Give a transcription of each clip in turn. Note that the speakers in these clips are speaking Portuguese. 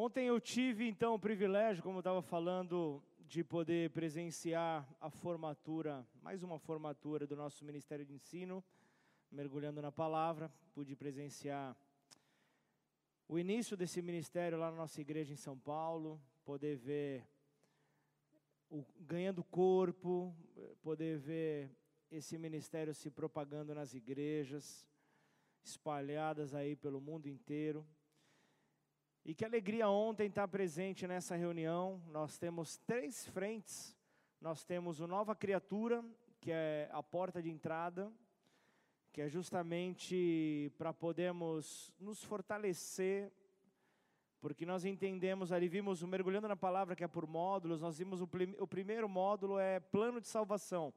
Ontem eu tive então o privilégio, como eu estava falando, de poder presenciar a formatura, mais uma formatura do nosso Ministério de Ensino, mergulhando na palavra, pude presenciar o início desse ministério lá na nossa igreja em São Paulo, poder ver o, ganhando corpo, poder ver esse ministério se propagando nas igrejas, espalhadas aí pelo mundo inteiro. E que alegria ontem estar presente nessa reunião. Nós temos três frentes. Nós temos o Nova Criatura, que é a porta de entrada, que é justamente para podermos nos fortalecer, porque nós entendemos ali, vimos, mergulhando na palavra que é por módulos, nós vimos o, o primeiro módulo é plano de salvação.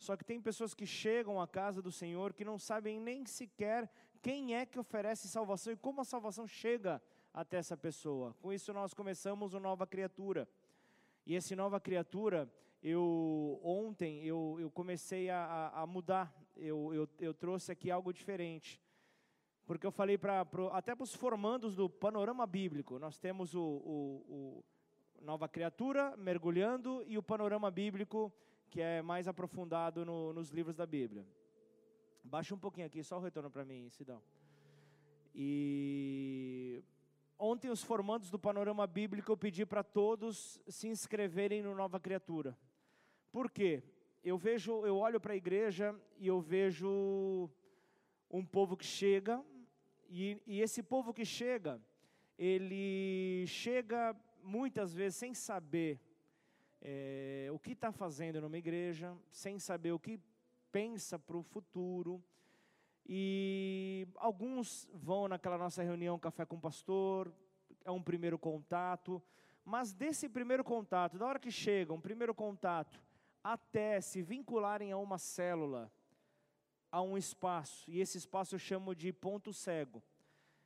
Só que tem pessoas que chegam à casa do Senhor que não sabem nem sequer quem é que oferece salvação e como a salvação chega até essa pessoa. Com isso, nós começamos uma nova criatura. E esse nova criatura, eu ontem eu, eu comecei a, a mudar, eu, eu, eu, trouxe aqui algo diferente. Porque eu falei para até para os formandos do panorama bíblico, nós temos o, o, o Nova Criatura mergulhando e o panorama bíblico que é mais aprofundado no, nos livros da Bíblia. Baixa um pouquinho aqui, só o retorno para mim, Sidão. E Ontem, os formandos do panorama bíblico, eu pedi para todos se inscreverem no Nova Criatura. Por quê? Eu vejo, eu olho para a igreja e eu vejo um povo que chega, e, e esse povo que chega, ele chega muitas vezes sem saber é, o que está fazendo numa igreja, sem saber o que pensa para o futuro, e alguns vão naquela nossa reunião café com o pastor, é um primeiro contato, mas desse primeiro contato, da hora que chegam, um primeiro contato, até se vincularem a uma célula, a um espaço, e esse espaço eu chamo de ponto cego.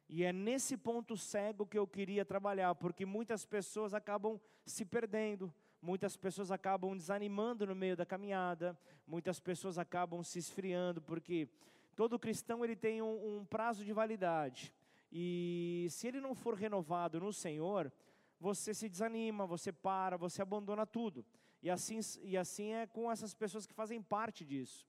E é nesse ponto cego que eu queria trabalhar, porque muitas pessoas acabam se perdendo, muitas pessoas acabam desanimando no meio da caminhada, muitas pessoas acabam se esfriando, porque Todo cristão ele tem um, um prazo de validade. E se ele não for renovado no Senhor, você se desanima, você para, você abandona tudo. E assim, e assim é com essas pessoas que fazem parte disso.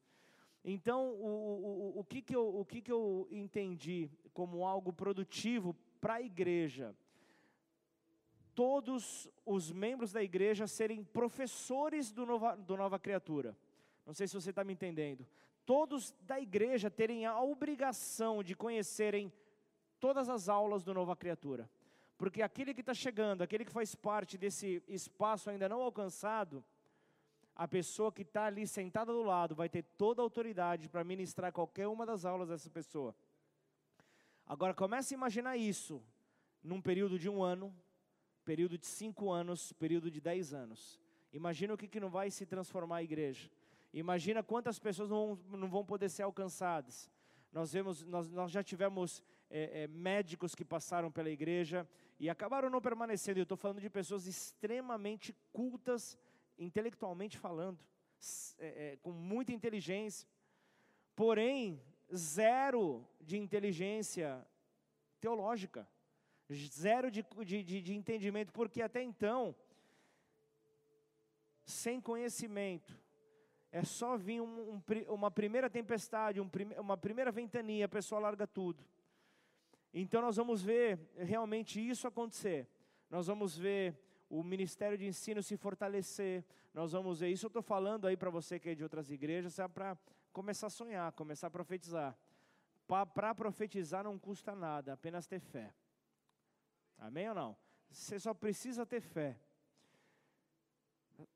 Então, o, o, o, que, que, eu, o que, que eu entendi como algo produtivo para a igreja? Todos os membros da igreja serem professores do Nova, do Nova Criatura. Não sei se você está me entendendo. Todos da igreja terem a obrigação de conhecerem todas as aulas do Nova Criatura. Porque aquele que está chegando, aquele que faz parte desse espaço ainda não alcançado, a pessoa que está ali sentada do lado vai ter toda a autoridade para ministrar qualquer uma das aulas dessa pessoa. Agora comece a imaginar isso num período de um ano, período de cinco anos, período de dez anos. Imagina o que, que não vai se transformar a igreja. Imagina quantas pessoas não, não vão poder ser alcançadas. Nós, vemos, nós, nós já tivemos é, é, médicos que passaram pela igreja e acabaram não permanecendo. Eu estou falando de pessoas extremamente cultas, intelectualmente falando, é, é, com muita inteligência, porém, zero de inteligência teológica, zero de, de, de, de entendimento, porque até então, sem conhecimento, é só vir um, um, uma primeira tempestade, um, uma primeira ventania, a pessoa larga tudo. Então nós vamos ver realmente isso acontecer. Nós vamos ver o ministério de ensino se fortalecer. Nós vamos ver isso. Eu estou falando aí para você que é de outras igrejas, é para começar a sonhar, começar a profetizar. Para profetizar não custa nada, apenas ter fé. Amém ou não? Você só precisa ter fé.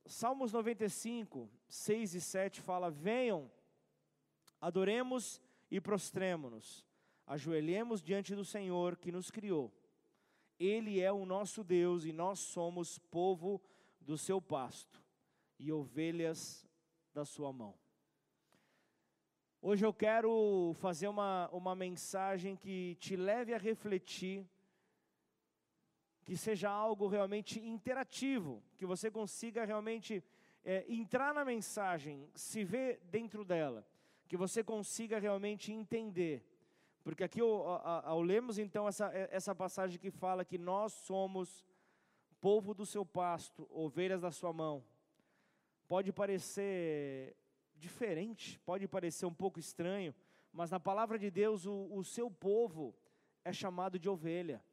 Salmos 95, 6 e 7 fala: Venham, adoremos e prostremo-nos, ajoelhemos diante do Senhor que nos criou. Ele é o nosso Deus e nós somos povo do seu pasto e ovelhas da sua mão. Hoje eu quero fazer uma, uma mensagem que te leve a refletir que seja algo realmente interativo, que você consiga realmente é, entrar na mensagem, se ver dentro dela, que você consiga realmente entender. Porque aqui, ao, ao lermos então essa, essa passagem que fala que nós somos povo do seu pasto, ovelhas da sua mão, pode parecer diferente, pode parecer um pouco estranho, mas na palavra de Deus, o, o seu povo é chamado de ovelha.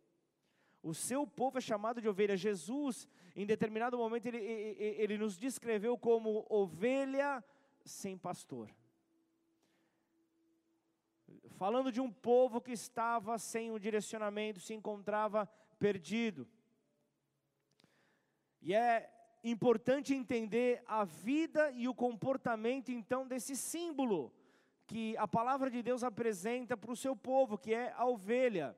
O seu povo é chamado de ovelha. Jesus, em determinado momento, ele, ele, nos descreveu como ovelha sem pastor. Falando de um povo que estava sem um direcionamento, se encontrava perdido. E é importante entender a vida e o comportamento então desse símbolo que a palavra de Deus apresenta para o seu povo, que é a ovelha,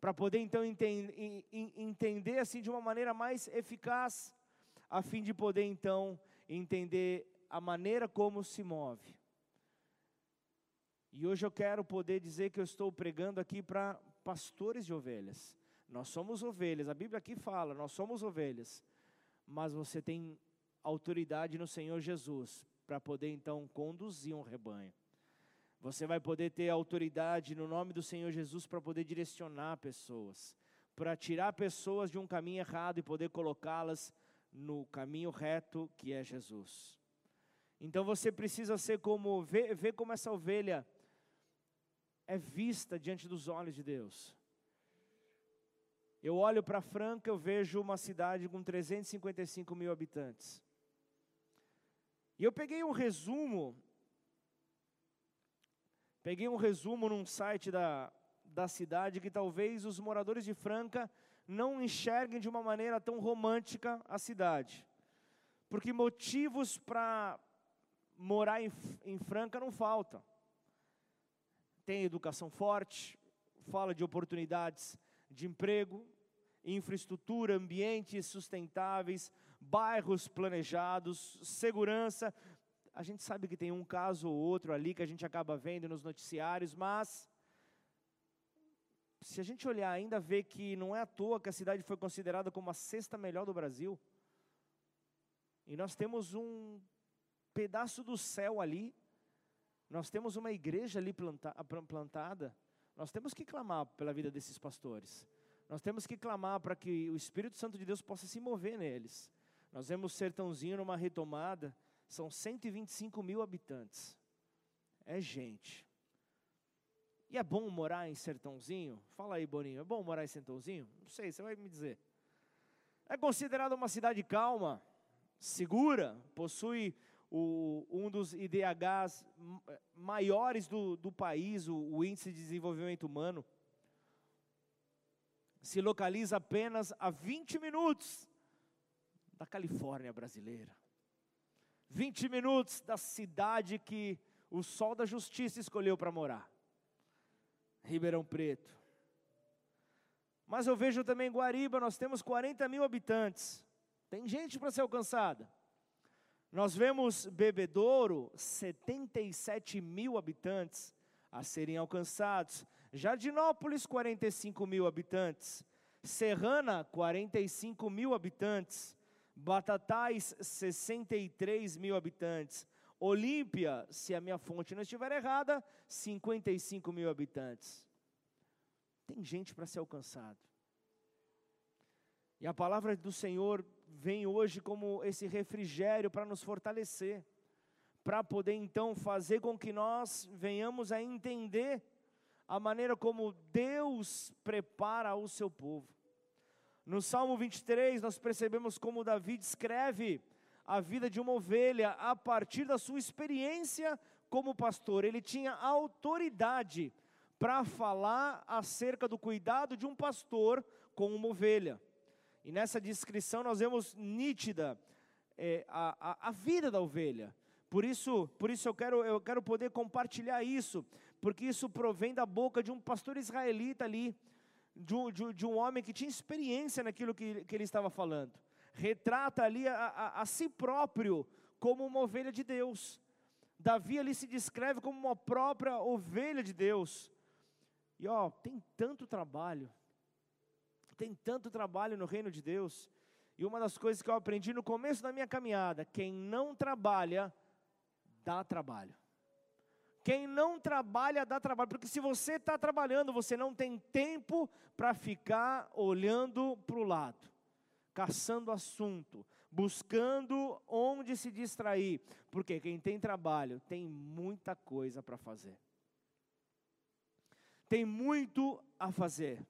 para poder então entender, assim de uma maneira mais eficaz, a fim de poder então entender a maneira como se move. E hoje eu quero poder dizer que eu estou pregando aqui para pastores de ovelhas. Nós somos ovelhas, a Bíblia aqui fala, nós somos ovelhas, mas você tem autoridade no Senhor Jesus para poder então conduzir um rebanho. Você vai poder ter autoridade no nome do Senhor Jesus para poder direcionar pessoas, para tirar pessoas de um caminho errado e poder colocá-las no caminho reto que é Jesus. Então você precisa ser como, ver, ver como essa ovelha é vista diante dos olhos de Deus. Eu olho para Franca, eu vejo uma cidade com 355 mil habitantes. E eu peguei um resumo Peguei um resumo num site da, da cidade que talvez os moradores de Franca não enxerguem de uma maneira tão romântica a cidade. Porque motivos para morar em, em Franca não faltam. Tem educação forte, fala de oportunidades de emprego, infraestrutura, ambientes sustentáveis, bairros planejados, segurança, a gente sabe que tem um caso ou outro ali que a gente acaba vendo nos noticiários, mas se a gente olhar ainda vê que não é à toa que a cidade foi considerada como a sexta melhor do Brasil. E nós temos um pedaço do céu ali. Nós temos uma igreja ali planta, plantada. Nós temos que clamar pela vida desses pastores. Nós temos que clamar para que o Espírito Santo de Deus possa se mover neles. Nós vemos Sertãozinho numa retomada são 125 mil habitantes. É gente. E é bom morar em Sertãozinho? Fala aí, Boninho. É bom morar em Sertãozinho? Não sei, você vai me dizer. É considerada uma cidade calma, segura, possui o, um dos IDHs maiores do, do país, o, o Índice de Desenvolvimento Humano. Se localiza apenas a 20 minutos da Califórnia brasileira. 20 minutos da cidade que o sol da justiça escolheu para morar. Ribeirão Preto. Mas eu vejo também Guariba, nós temos 40 mil habitantes. Tem gente para ser alcançada. Nós vemos Bebedouro, 77 mil habitantes a serem alcançados. Jardinópolis, 45 mil habitantes. Serrana, 45 mil habitantes. Batatais, 63 mil habitantes. Olímpia, se a minha fonte não estiver errada, 55 mil habitantes. Tem gente para ser alcançado. E a palavra do Senhor vem hoje como esse refrigério para nos fortalecer, para poder então fazer com que nós venhamos a entender a maneira como Deus prepara o seu povo. No Salmo 23, nós percebemos como Davi descreve a vida de uma ovelha a partir da sua experiência como pastor. Ele tinha autoridade para falar acerca do cuidado de um pastor com uma ovelha. E nessa descrição nós vemos nítida é, a, a, a, vida da ovelha. Por isso, por isso eu, quero, eu quero poder compartilhar isso, porque isso provém da boca de um pastor israelita ali, de um, de, de um homem que tinha experiência naquilo que, que ele estava falando. Retrata ali a, a, a si próprio como uma ovelha de Deus. Davi ali se descreve como uma própria ovelha de Deus. E ó, tem tanto trabalho, tem tanto trabalho no reino de Deus. E uma das coisas que eu aprendi no começo da minha caminhada: quem não trabalha, dá trabalho. Quem não trabalha, dá trabalho. Porque se você está trabalhando, você não tem tempo para ficar olhando para o lado, caçando assunto, buscando onde se distrair. Porque quem tem trabalho tem muita coisa para fazer. Tem muito a fazer.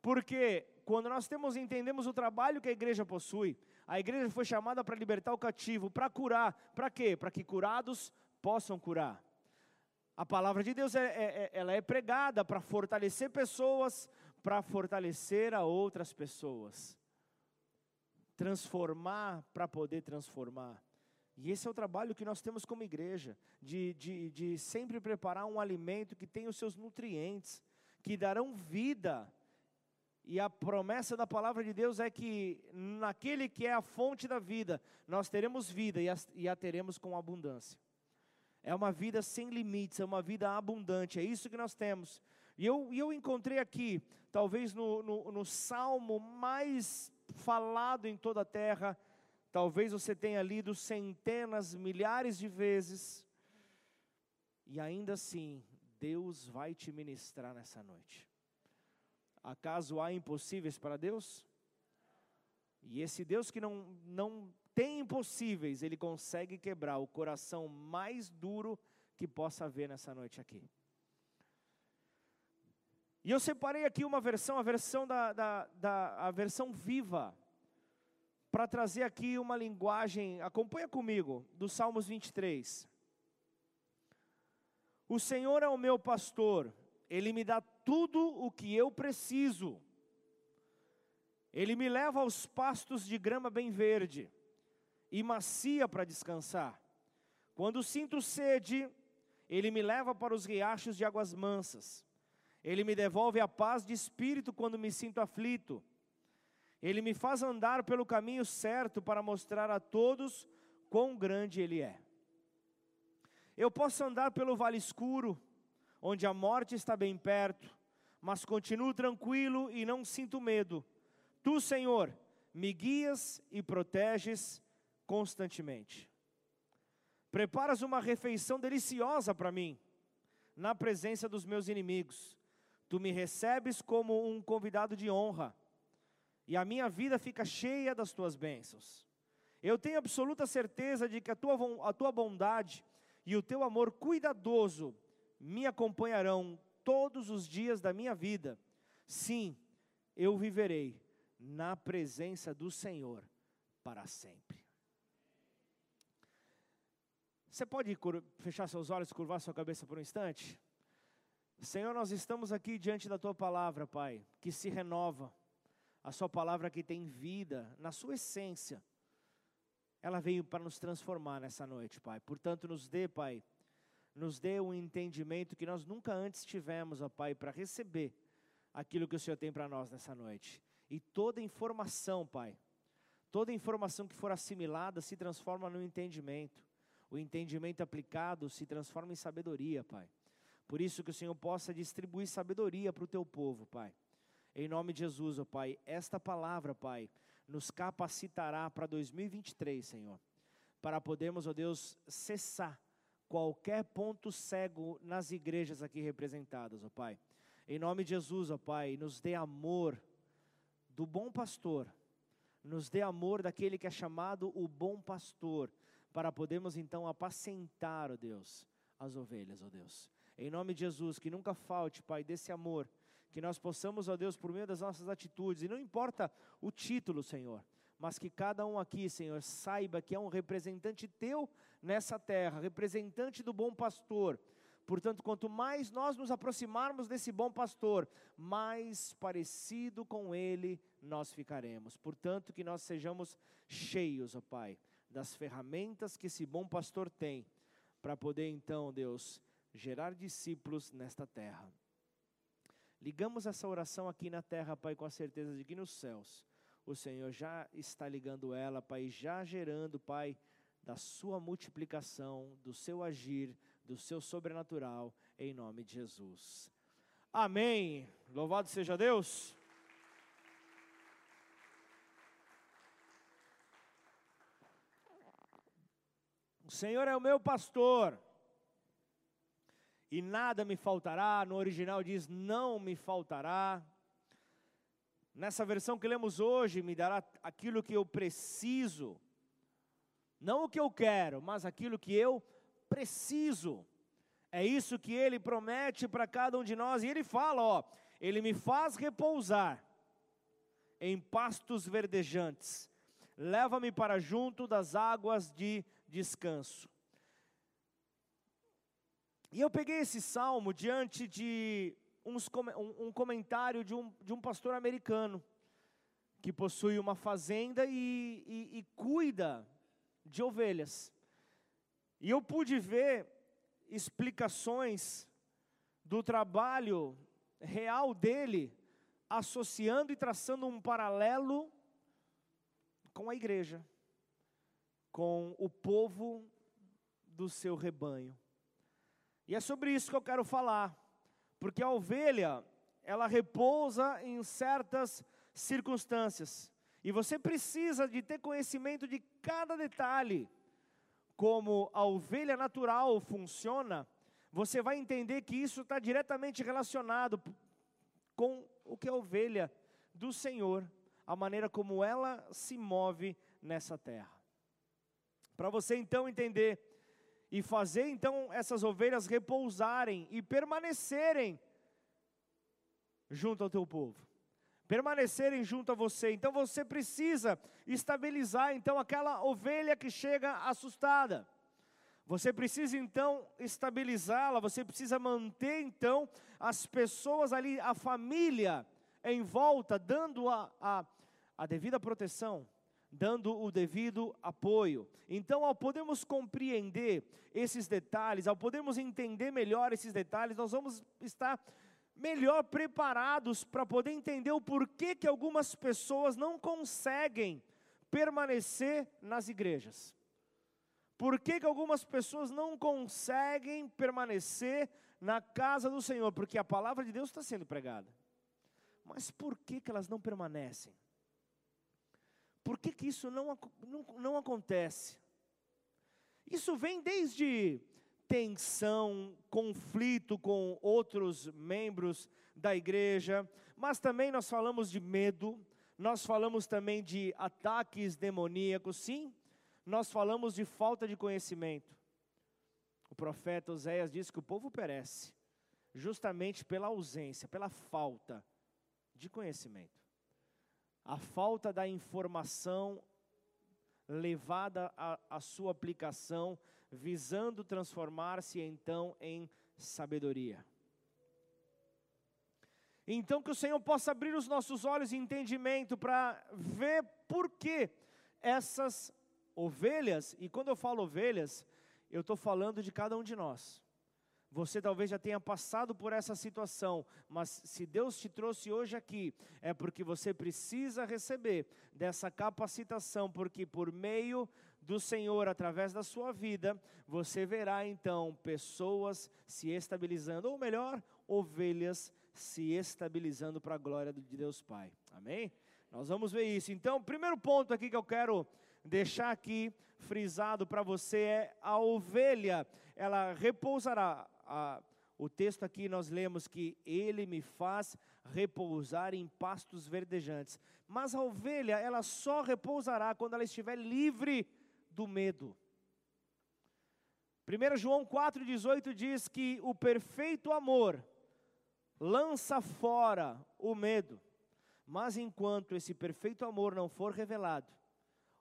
Porque quando nós temos entendemos o trabalho que a igreja possui, a igreja foi chamada para libertar o cativo, para curar. Para quê? Para que curados possam curar. A palavra de Deus é, é, é ela é pregada para fortalecer pessoas, para fortalecer a outras pessoas. Transformar para poder transformar. E esse é o trabalho que nós temos como igreja, de, de, de sempre preparar um alimento que tem os seus nutrientes, que darão vida e a promessa da palavra de Deus é que naquele que é a fonte da vida, nós teremos vida e a, e a teremos com abundância. É uma vida sem limites, é uma vida abundante, é isso que nós temos. E eu, eu encontrei aqui, talvez no, no, no salmo mais falado em toda a terra, talvez você tenha lido centenas, milhares de vezes, e ainda assim, Deus vai te ministrar nessa noite. Acaso há impossíveis para Deus? E esse Deus que não, não tem impossíveis, ele consegue quebrar o coração mais duro que possa haver nessa noite aqui. E eu separei aqui uma versão, a versão da, da, da a versão viva, para trazer aqui uma linguagem, acompanha comigo, do Salmos 23. O Senhor é o meu pastor, Ele me dá tudo o que eu preciso. Ele me leva aos pastos de grama bem verde e macia para descansar. Quando sinto sede, ele me leva para os riachos de águas mansas. Ele me devolve a paz de espírito quando me sinto aflito. Ele me faz andar pelo caminho certo para mostrar a todos quão grande Ele é. Eu posso andar pelo vale escuro, onde a morte está bem perto, mas continuo tranquilo e não sinto medo. Tu, Senhor, me guias e proteges constantemente. Preparas uma refeição deliciosa para mim, na presença dos meus inimigos. Tu me recebes como um convidado de honra, e a minha vida fica cheia das tuas bênçãos. Eu tenho absoluta certeza de que a tua, a tua bondade e o teu amor cuidadoso me acompanharão todos os dias da minha vida. Sim, eu viverei na presença do Senhor para sempre. Você pode fechar seus olhos curvar sua cabeça por um instante? Senhor, nós estamos aqui diante da tua palavra, Pai, que se renova. A sua palavra que tem vida na sua essência. Ela veio para nos transformar nessa noite, Pai. Portanto, nos dê, Pai, nos dê um entendimento que nós nunca antes tivemos, ó Pai, para receber aquilo que o Senhor tem para nós nessa noite. E toda informação, Pai, toda informação que for assimilada se transforma no entendimento. O entendimento aplicado se transforma em sabedoria, Pai. Por isso que o Senhor possa distribuir sabedoria para o teu povo, Pai. Em nome de Jesus, ó Pai, esta palavra, Pai, nos capacitará para 2023, Senhor, para podermos, ó Deus, cessar qualquer ponto cego nas igrejas aqui representadas, ó Pai. Em nome de Jesus, ó Pai, nos dê amor do bom pastor, nos dê amor daquele que é chamado o bom pastor, para podermos então apacentar, ó Deus, as ovelhas, ó Deus. Em nome de Jesus, que nunca falte, Pai, desse amor, que nós possamos, ó Deus, por meio das nossas atitudes, e não importa o título, Senhor, mas que cada um aqui, Senhor, saiba que é um representante teu nessa terra, representante do bom pastor. Portanto, quanto mais nós nos aproximarmos desse bom pastor, mais parecido com ele nós ficaremos. Portanto, que nós sejamos cheios, ó Pai, das ferramentas que esse bom pastor tem, para poder então, Deus, gerar discípulos nesta terra. Ligamos essa oração aqui na terra, Pai, com a certeza de que nos céus o Senhor já está ligando ela, Pai, já gerando, Pai, da sua multiplicação, do seu agir, do seu sobrenatural, em nome de Jesus. Amém. Louvado seja Deus. O Senhor é o meu pastor, e nada me faltará. No original diz: não me faltará. Nessa versão que lemos hoje, me dará aquilo que eu preciso. Não o que eu quero, mas aquilo que eu preciso. É isso que ele promete para cada um de nós. E ele fala: ó, ele me faz repousar em pastos verdejantes, leva-me para junto das águas de descanso. E eu peguei esse salmo diante de uns, um comentário de um, de um pastor americano, que possui uma fazenda e, e, e cuida de ovelhas. E eu pude ver explicações do trabalho real dele, associando e traçando um paralelo com a igreja, com o povo do seu rebanho. E é sobre isso que eu quero falar, porque a ovelha, ela repousa em certas circunstâncias, e você precisa de ter conhecimento de cada detalhe, como a ovelha natural funciona, você vai entender que isso está diretamente relacionado com o que é a ovelha do Senhor, a maneira como ela se move nessa terra. Para você então entender e fazer então essas ovelhas repousarem e permanecerem junto ao teu povo permanecerem junto a você. Então você precisa estabilizar então aquela ovelha que chega assustada. Você precisa então estabilizá-la, você precisa manter então as pessoas ali, a família em volta, dando a, a, a devida proteção, dando o devido apoio. Então, ao podermos compreender esses detalhes, ao podermos entender melhor esses detalhes, nós vamos estar melhor preparados para poder entender o porquê que algumas pessoas não conseguem permanecer nas igrejas. Por que, que algumas pessoas não conseguem permanecer na casa do Senhor? Porque a palavra de Deus está sendo pregada. Mas por que, que elas não permanecem? Que, que isso não, não, não acontece? Isso vem desde tensão, conflito com outros membros da igreja, mas também nós falamos de medo, nós falamos também de ataques demoníacos, sim, nós falamos de falta de conhecimento. O profeta Oséias diz que o povo perece, justamente pela ausência, pela falta de conhecimento. A falta da informação levada à sua aplicação visando transformar-se então em sabedoria. Então que o Senhor possa abrir os nossos olhos e entendimento para ver por que essas ovelhas, e quando eu falo ovelhas, eu estou falando de cada um de nós. Você talvez já tenha passado por essa situação, mas se Deus te trouxe hoje aqui, é porque você precisa receber dessa capacitação, porque por meio do Senhor através da sua vida, você verá então pessoas se estabilizando, ou melhor, ovelhas se estabilizando para a glória de Deus Pai. Amém? Nós vamos ver isso. Então, o primeiro ponto aqui que eu quero deixar aqui frisado para você é a ovelha, ela repousará. A, o texto aqui nós lemos que ele me faz repousar em pastos verdejantes. Mas a ovelha, ela só repousará quando ela estiver livre do medo. 1 João 4,18 diz que o perfeito amor lança fora o medo, mas enquanto esse perfeito amor não for revelado,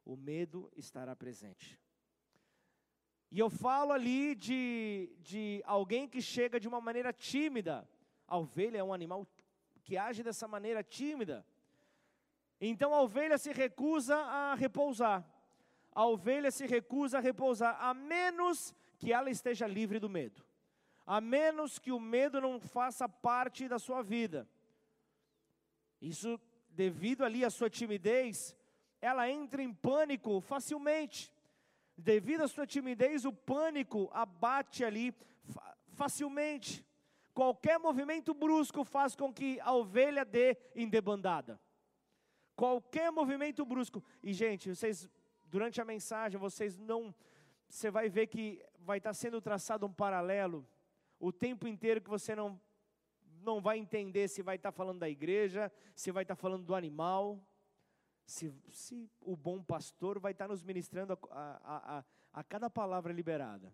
o medo estará presente. E eu falo ali de, de alguém que chega de uma maneira tímida. A ovelha é um animal que age dessa maneira tímida. Então a ovelha se recusa a repousar a ovelha se recusa a repousar, a menos que ela esteja livre do medo, a menos que o medo não faça parte da sua vida. Isso, devido ali à sua timidez, ela entra em pânico facilmente. Devido à sua timidez, o pânico abate ali facilmente. Qualquer movimento brusco faz com que a ovelha dê em debandada. Qualquer movimento brusco. E, gente, vocês durante a mensagem vocês não, você vai ver que vai estar sendo traçado um paralelo, o tempo inteiro que você não, não vai entender se vai estar falando da igreja, se vai estar falando do animal, se, se o bom pastor vai estar nos ministrando a, a, a, a cada palavra liberada.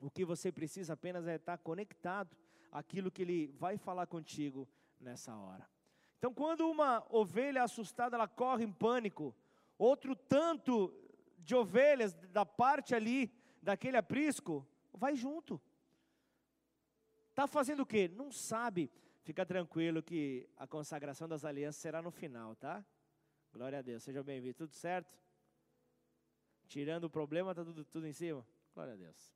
O que você precisa apenas é estar conectado àquilo que ele vai falar contigo nessa hora. Então, quando uma ovelha assustada ela corre em pânico, outro tanto de ovelhas da parte ali daquele aprisco vai junto. Está fazendo o quê? Não sabe. Fica tranquilo que a consagração das alianças será no final, tá? Glória a Deus. Seja bem-vindo. Tudo certo? Tirando o problema, está tudo, tudo em cima? Glória a Deus.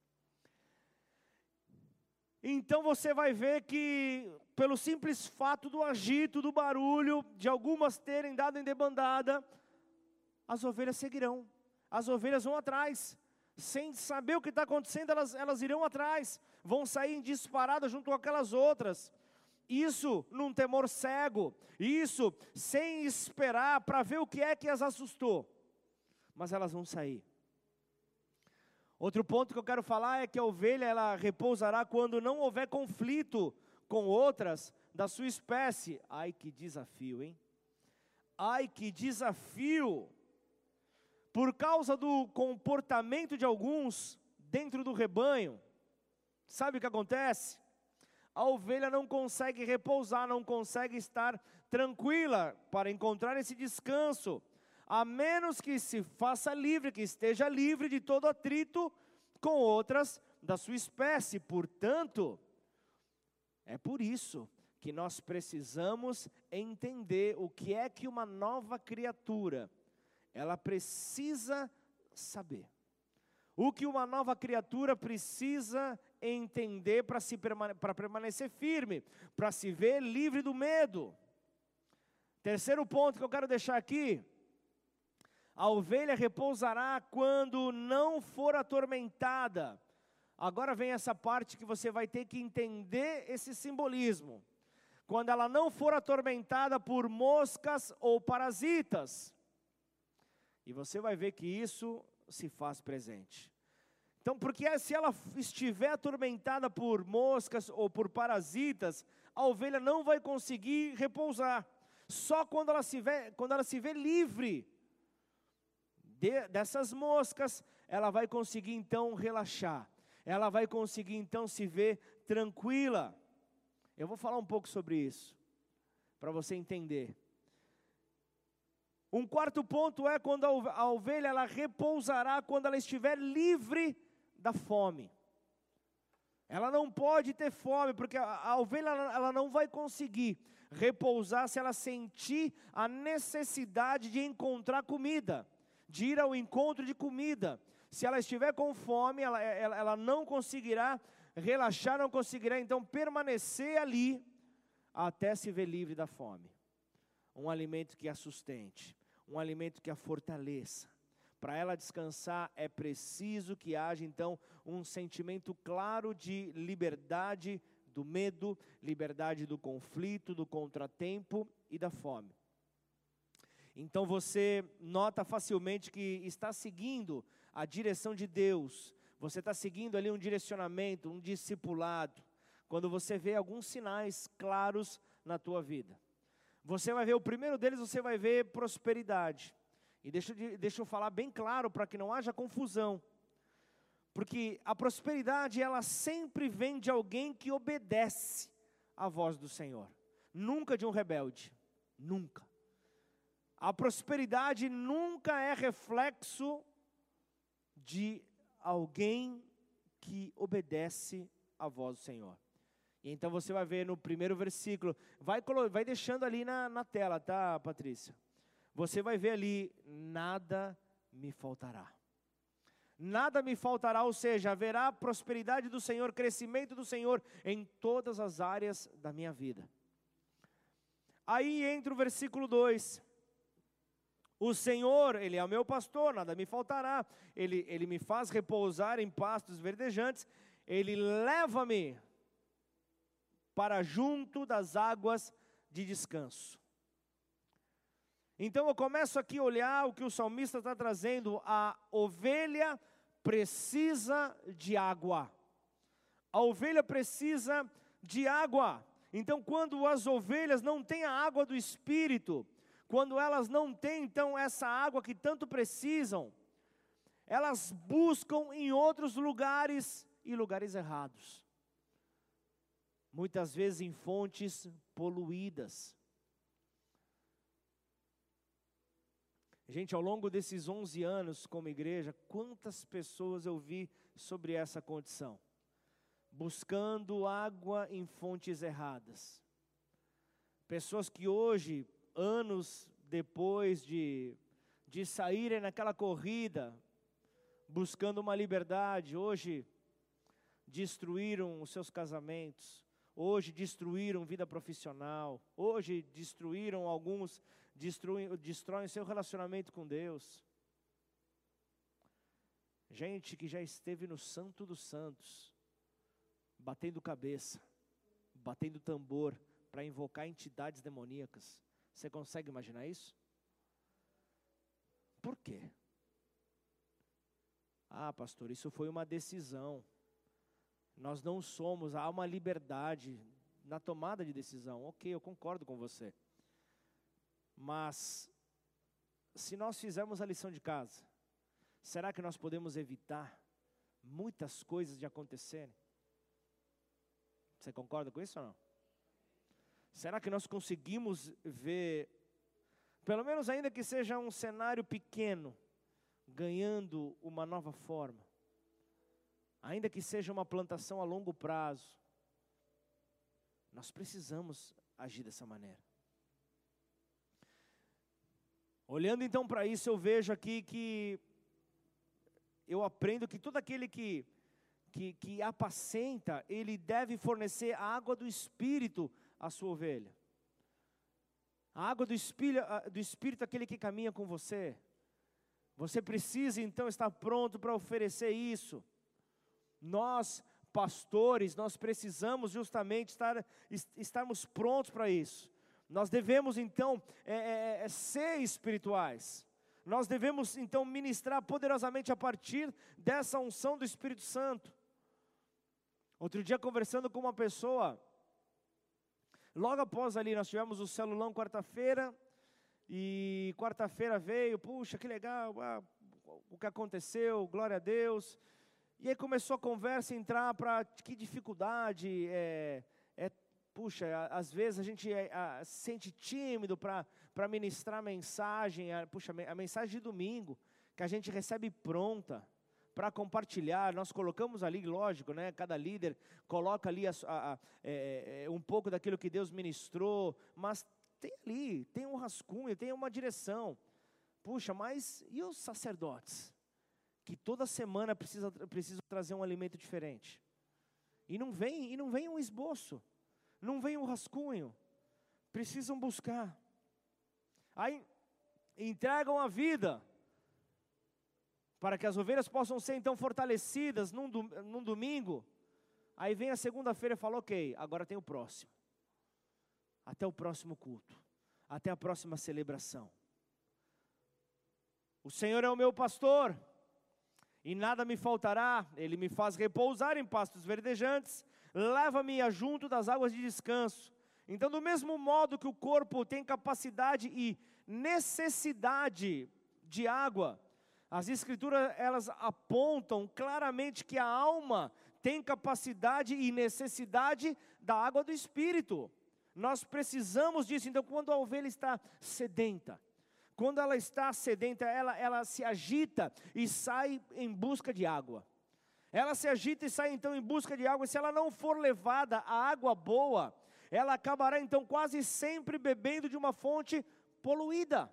Então você vai ver que, pelo simples fato do agito, do barulho, de algumas terem dado em debandada, as ovelhas seguirão, as ovelhas vão atrás, sem saber o que está acontecendo, elas, elas irão atrás, vão sair disparadas junto com aquelas outras. Isso num temor cego, isso sem esperar para ver o que é que as assustou, mas elas vão sair. Outro ponto que eu quero falar é que a ovelha ela repousará quando não houver conflito com outras da sua espécie. Ai que desafio, hein? Ai que desafio! Por causa do comportamento de alguns dentro do rebanho, sabe o que acontece? A ovelha não consegue repousar, não consegue estar tranquila para encontrar esse descanso a menos que se faça livre, que esteja livre de todo atrito com outras da sua espécie. Portanto, é por isso que nós precisamos entender o que é que uma nova criatura, ela precisa saber. O que uma nova criatura precisa entender para para permanecer firme, para se ver livre do medo. Terceiro ponto que eu quero deixar aqui, a ovelha repousará quando não for atormentada. Agora vem essa parte que você vai ter que entender esse simbolismo. Quando ela não for atormentada por moscas ou parasitas. E você vai ver que isso se faz presente. Então, porque se ela estiver atormentada por moscas ou por parasitas, a ovelha não vai conseguir repousar. Só quando ela se vê, quando ela se vê livre de, dessas moscas, ela vai conseguir então relaxar, ela vai conseguir então se ver tranquila. Eu vou falar um pouco sobre isso, para você entender. Um quarto ponto é quando a ovelha ela repousará quando ela estiver livre da fome. Ela não pode ter fome, porque a, a ovelha ela, não vai conseguir repousar se ela sentir a necessidade de encontrar comida de ir ao encontro de comida. Se ela estiver com fome, ela, ela, ela não conseguirá relaxar, não conseguirá então permanecer ali até se ver livre da fome. Um alimento que a sustente, um alimento que a fortaleça. Para ela descansar, é preciso que haja então um sentimento claro de liberdade do medo, liberdade do conflito, do contratempo e da fome. Então você nota facilmente que está seguindo a direção de Deus, você está seguindo ali um direcionamento, um discipulado, quando você vê alguns sinais claros na tua vida. Você vai ver, o primeiro deles, você vai ver prosperidade. E deixa, deixa eu falar bem claro para que não haja confusão. Porque a prosperidade, ela sempre vem de alguém que obedece à voz do Senhor. Nunca de um rebelde. Nunca. A prosperidade nunca é reflexo de alguém que obedece à voz do Senhor. E então você vai ver no primeiro versículo, vai, vai deixando ali na, na tela, tá, Patrícia? Você vai ver ali, nada me faltará. Nada me faltará, ou seja, haverá prosperidade do Senhor, crescimento do Senhor em todas as áreas da minha vida. Aí entra o versículo 2. O Senhor, Ele é o meu pastor, nada me faltará. Ele, ele me faz repousar em pastos verdejantes. Ele leva-me para junto das águas de descanso. Então eu começo aqui a olhar o que o salmista está trazendo. A ovelha precisa de água. A ovelha precisa de água. Então, quando as ovelhas não têm a água do espírito, quando elas não têm então essa água que tanto precisam, elas buscam em outros lugares e lugares errados. Muitas vezes em fontes poluídas. Gente, ao longo desses 11 anos como igreja, quantas pessoas eu vi sobre essa condição? Buscando água em fontes erradas. Pessoas que hoje, anos depois de, de saírem naquela corrida, buscando uma liberdade, hoje destruíram os seus casamentos, hoje destruíram vida profissional, hoje destruíram alguns destroem, destroem seu relacionamento com Deus. Gente que já esteve no Santo dos Santos, batendo cabeça, batendo tambor para invocar entidades demoníacas. Você consegue imaginar isso? Por quê? Ah, pastor, isso foi uma decisão. Nós não somos, há uma liberdade na tomada de decisão. Ok, eu concordo com você. Mas, se nós fizermos a lição de casa, será que nós podemos evitar muitas coisas de acontecerem? Você concorda com isso ou não? Será que nós conseguimos ver, pelo menos ainda que seja um cenário pequeno, ganhando uma nova forma? Ainda que seja uma plantação a longo prazo, nós precisamos agir dessa maneira. Olhando então para isso, eu vejo aqui que eu aprendo que todo aquele que, que, que apacenta, ele deve fornecer a água do Espírito à sua ovelha. A água do Espírito, do Espírito aquele que caminha com você. Você precisa então estar pronto para oferecer isso. Nós, pastores, nós precisamos justamente estar, estarmos prontos para isso. Nós devemos então é, é, é, ser espirituais. Nós devemos então ministrar poderosamente a partir dessa unção do Espírito Santo. Outro dia conversando com uma pessoa, logo após ali nós tivemos o celulão quarta-feira e quarta-feira veio, puxa, que legal, ah, o que aconteceu, glória a Deus. E aí começou a conversa entrar para que dificuldade é, é puxa, às vezes a gente é, a, sente tímido para ministrar mensagem, a, puxa, a mensagem de domingo, que a gente recebe pronta para compartilhar, nós colocamos ali, lógico, né? Cada líder coloca ali a, a, a, é, é, um pouco daquilo que Deus ministrou, mas tem ali, tem um rascunho, tem uma direção. Puxa, mas e os sacerdotes? Que toda semana precisa, precisam trazer um alimento diferente. E não vem, e não vem um esboço não vem um rascunho, precisam buscar. Aí entregam a vida para que as ovelhas possam ser então fortalecidas num, num domingo. Aí vem a segunda-feira e fala: Ok, agora tem o próximo. Até o próximo culto, até a próxima celebração. O Senhor é o meu pastor, e nada me faltará, Ele me faz repousar em pastos verdejantes, leva-me a junto das águas de descanso. Então, do mesmo modo que o corpo tem capacidade e necessidade de água, as escrituras elas apontam claramente que a alma tem capacidade e necessidade da água do espírito. Nós precisamos disso. Então, quando a ovelha está sedenta, quando ela está sedenta, ela, ela se agita e sai em busca de água. Ela se agita e sai então em busca de água, e se ela não for levada a água boa, ela acabará então quase sempre bebendo de uma fonte poluída.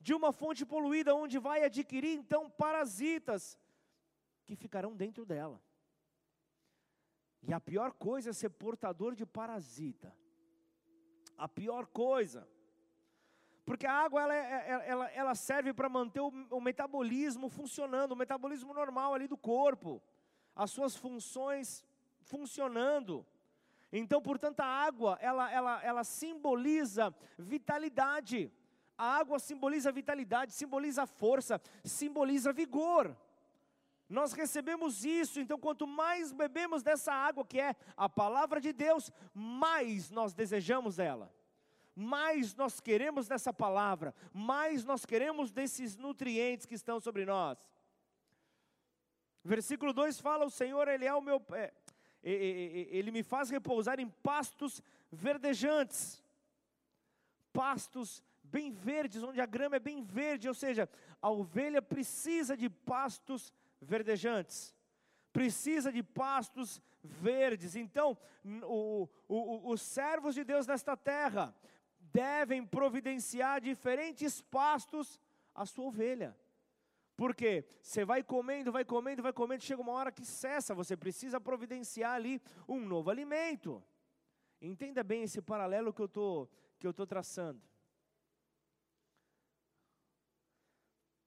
De uma fonte poluída, onde vai adquirir então parasitas que ficarão dentro dela. E a pior coisa é ser portador de parasita. A pior coisa. Porque a água ela, é, é, ela, ela serve para manter o, o metabolismo funcionando, o metabolismo normal ali do corpo as suas funções funcionando. Então, portanto, a água, ela, ela, ela simboliza vitalidade. A água simboliza vitalidade, simboliza força, simboliza vigor. Nós recebemos isso, então quanto mais bebemos dessa água que é a palavra de Deus, mais nós desejamos ela. Mais nós queremos dessa palavra, mais nós queremos desses nutrientes que estão sobre nós. Versículo 2 fala: O Senhor, Ele é o meu. É, ele me faz repousar em pastos verdejantes, pastos bem verdes, onde a grama é bem verde, ou seja, a ovelha precisa de pastos verdejantes, precisa de pastos verdes. Então, o, o, os servos de Deus nesta terra devem providenciar diferentes pastos à sua ovelha. Porque você vai comendo, vai comendo, vai comendo, chega uma hora que cessa, você precisa providenciar ali um novo alimento. Entenda bem esse paralelo que eu tô, que estou traçando.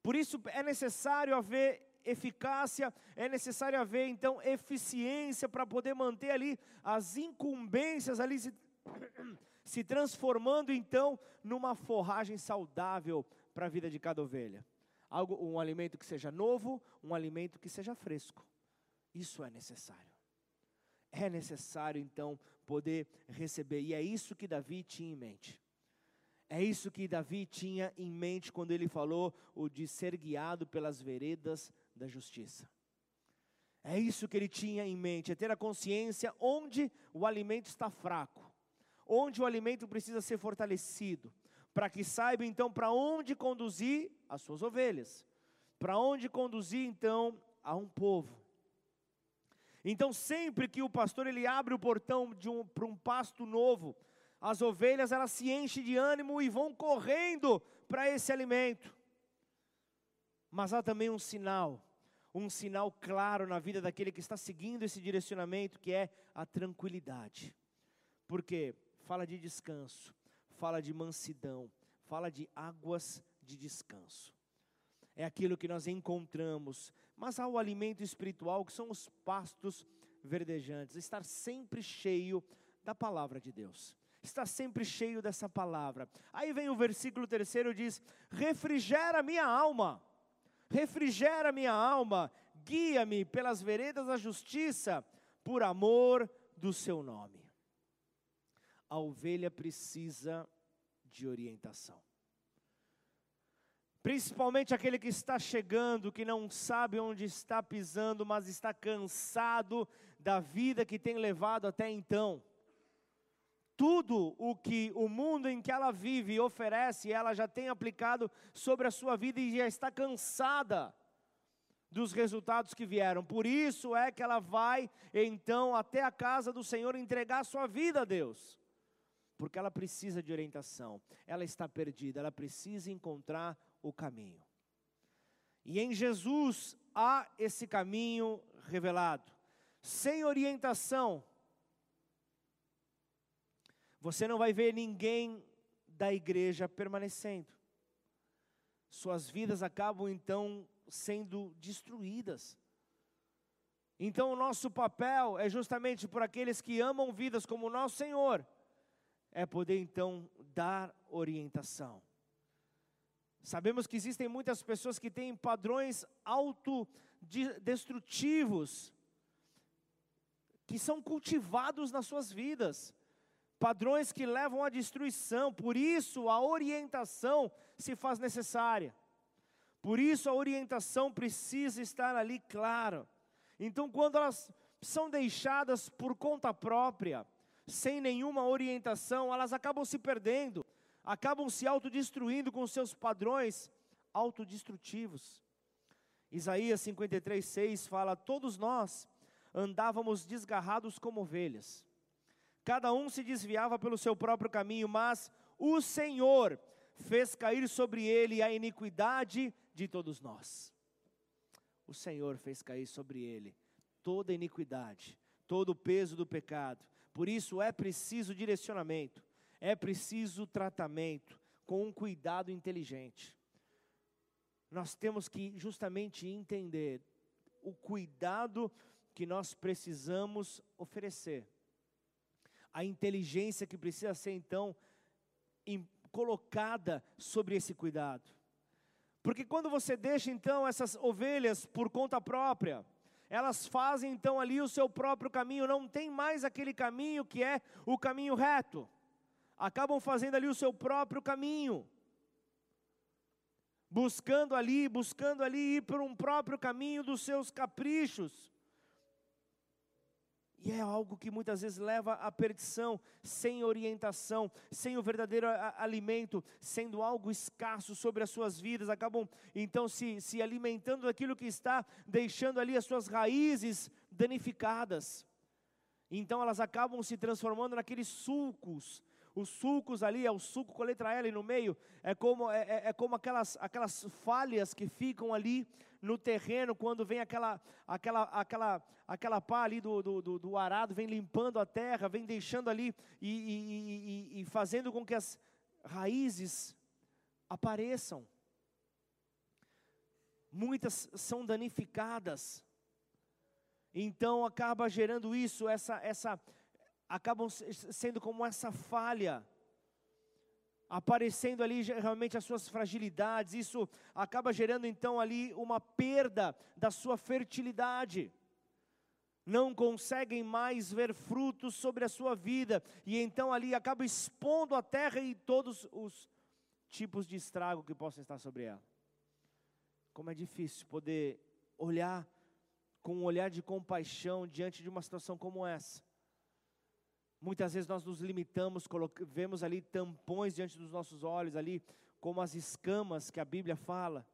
Por isso é necessário haver eficácia, é necessário haver então eficiência para poder manter ali as incumbências ali se, se transformando então numa forragem saudável para a vida de cada ovelha. Algo, um alimento que seja novo, um alimento que seja fresco. Isso é necessário. É necessário então poder receber, e é isso que Davi tinha em mente. É isso que Davi tinha em mente quando ele falou o de ser guiado pelas veredas da justiça. É isso que ele tinha em mente, é ter a consciência onde o alimento está fraco, onde o alimento precisa ser fortalecido, para que saiba então para onde conduzir as suas ovelhas, para onde conduzir então a um povo. Então sempre que o pastor ele abre o portão um, para um pasto novo, as ovelhas elas se enchem de ânimo e vão correndo para esse alimento. Mas há também um sinal, um sinal claro na vida daquele que está seguindo esse direcionamento, que é a tranquilidade. Porque fala de descanso, fala de mansidão, fala de águas de descanso. É aquilo que nós encontramos, mas há o alimento espiritual, que são os pastos verdejantes, estar sempre cheio da palavra de Deus está sempre cheio dessa palavra. Aí vem o versículo terceiro, diz: refrigera minha alma, refrigera minha alma, guia-me pelas veredas da justiça, por amor do seu nome. A ovelha precisa de orientação. Principalmente aquele que está chegando, que não sabe onde está pisando, mas está cansado da vida que tem levado até então tudo o que o mundo em que ela vive oferece, ela já tem aplicado sobre a sua vida e já está cansada dos resultados que vieram. Por isso é que ela vai então até a casa do Senhor entregar a sua vida a Deus. Porque ela precisa de orientação. Ela está perdida, ela precisa encontrar o caminho. E em Jesus há esse caminho revelado. Sem orientação, você não vai ver ninguém da igreja permanecendo. Suas vidas acabam então sendo destruídas. Então, o nosso papel é justamente por aqueles que amam vidas como o nosso Senhor, é poder então dar orientação. Sabemos que existem muitas pessoas que têm padrões autodestrutivos, que são cultivados nas suas vidas padrões que levam à destruição, por isso a orientação se faz necessária. Por isso a orientação precisa estar ali clara. Então, quando elas são deixadas por conta própria, sem nenhuma orientação, elas acabam se perdendo, acabam se autodestruindo com seus padrões autodestrutivos. Isaías 53, 6 fala: Todos nós andávamos desgarrados como ovelhas Cada um se desviava pelo seu próprio caminho, mas o Senhor fez cair sobre ele a iniquidade de todos nós. O Senhor fez cair sobre ele toda a iniquidade, todo o peso do pecado. Por isso é preciso direcionamento, é preciso tratamento com um cuidado inteligente. Nós temos que justamente entender o cuidado que nós precisamos oferecer a inteligência que precisa ser então colocada sobre esse cuidado. Porque quando você deixa então essas ovelhas por conta própria, elas fazem então ali o seu próprio caminho, não tem mais aquele caminho que é o caminho reto. Acabam fazendo ali o seu próprio caminho. Buscando ali, buscando ali ir por um próprio caminho dos seus caprichos. E é algo que muitas vezes leva à perdição, sem orientação, sem o verdadeiro alimento, sendo algo escasso sobre as suas vidas, acabam então se, se alimentando daquilo que está, deixando ali as suas raízes danificadas. Então elas acabam se transformando naqueles sulcos os sulcos ali, é o sulco com a letra L no meio, é como, é, é, é como aquelas, aquelas falhas que ficam ali no terreno, quando vem aquela, aquela, aquela, aquela pá ali do, do, do arado, vem limpando a terra, vem deixando ali e, e, e, e fazendo com que as raízes apareçam. Muitas são danificadas. Então acaba gerando isso, essa, essa, acabam sendo como essa falha, aparecendo ali realmente as suas fragilidades, isso acaba gerando então ali uma perda da sua fertilidade. Não conseguem mais ver frutos sobre a sua vida, e então ali acaba expondo a terra e todos os tipos de estrago que possam estar sobre ela. Como é difícil poder olhar com um olhar de compaixão diante de uma situação como essa. Muitas vezes nós nos limitamos, vemos ali tampões diante dos nossos olhos, ali como as escamas que a Bíblia fala.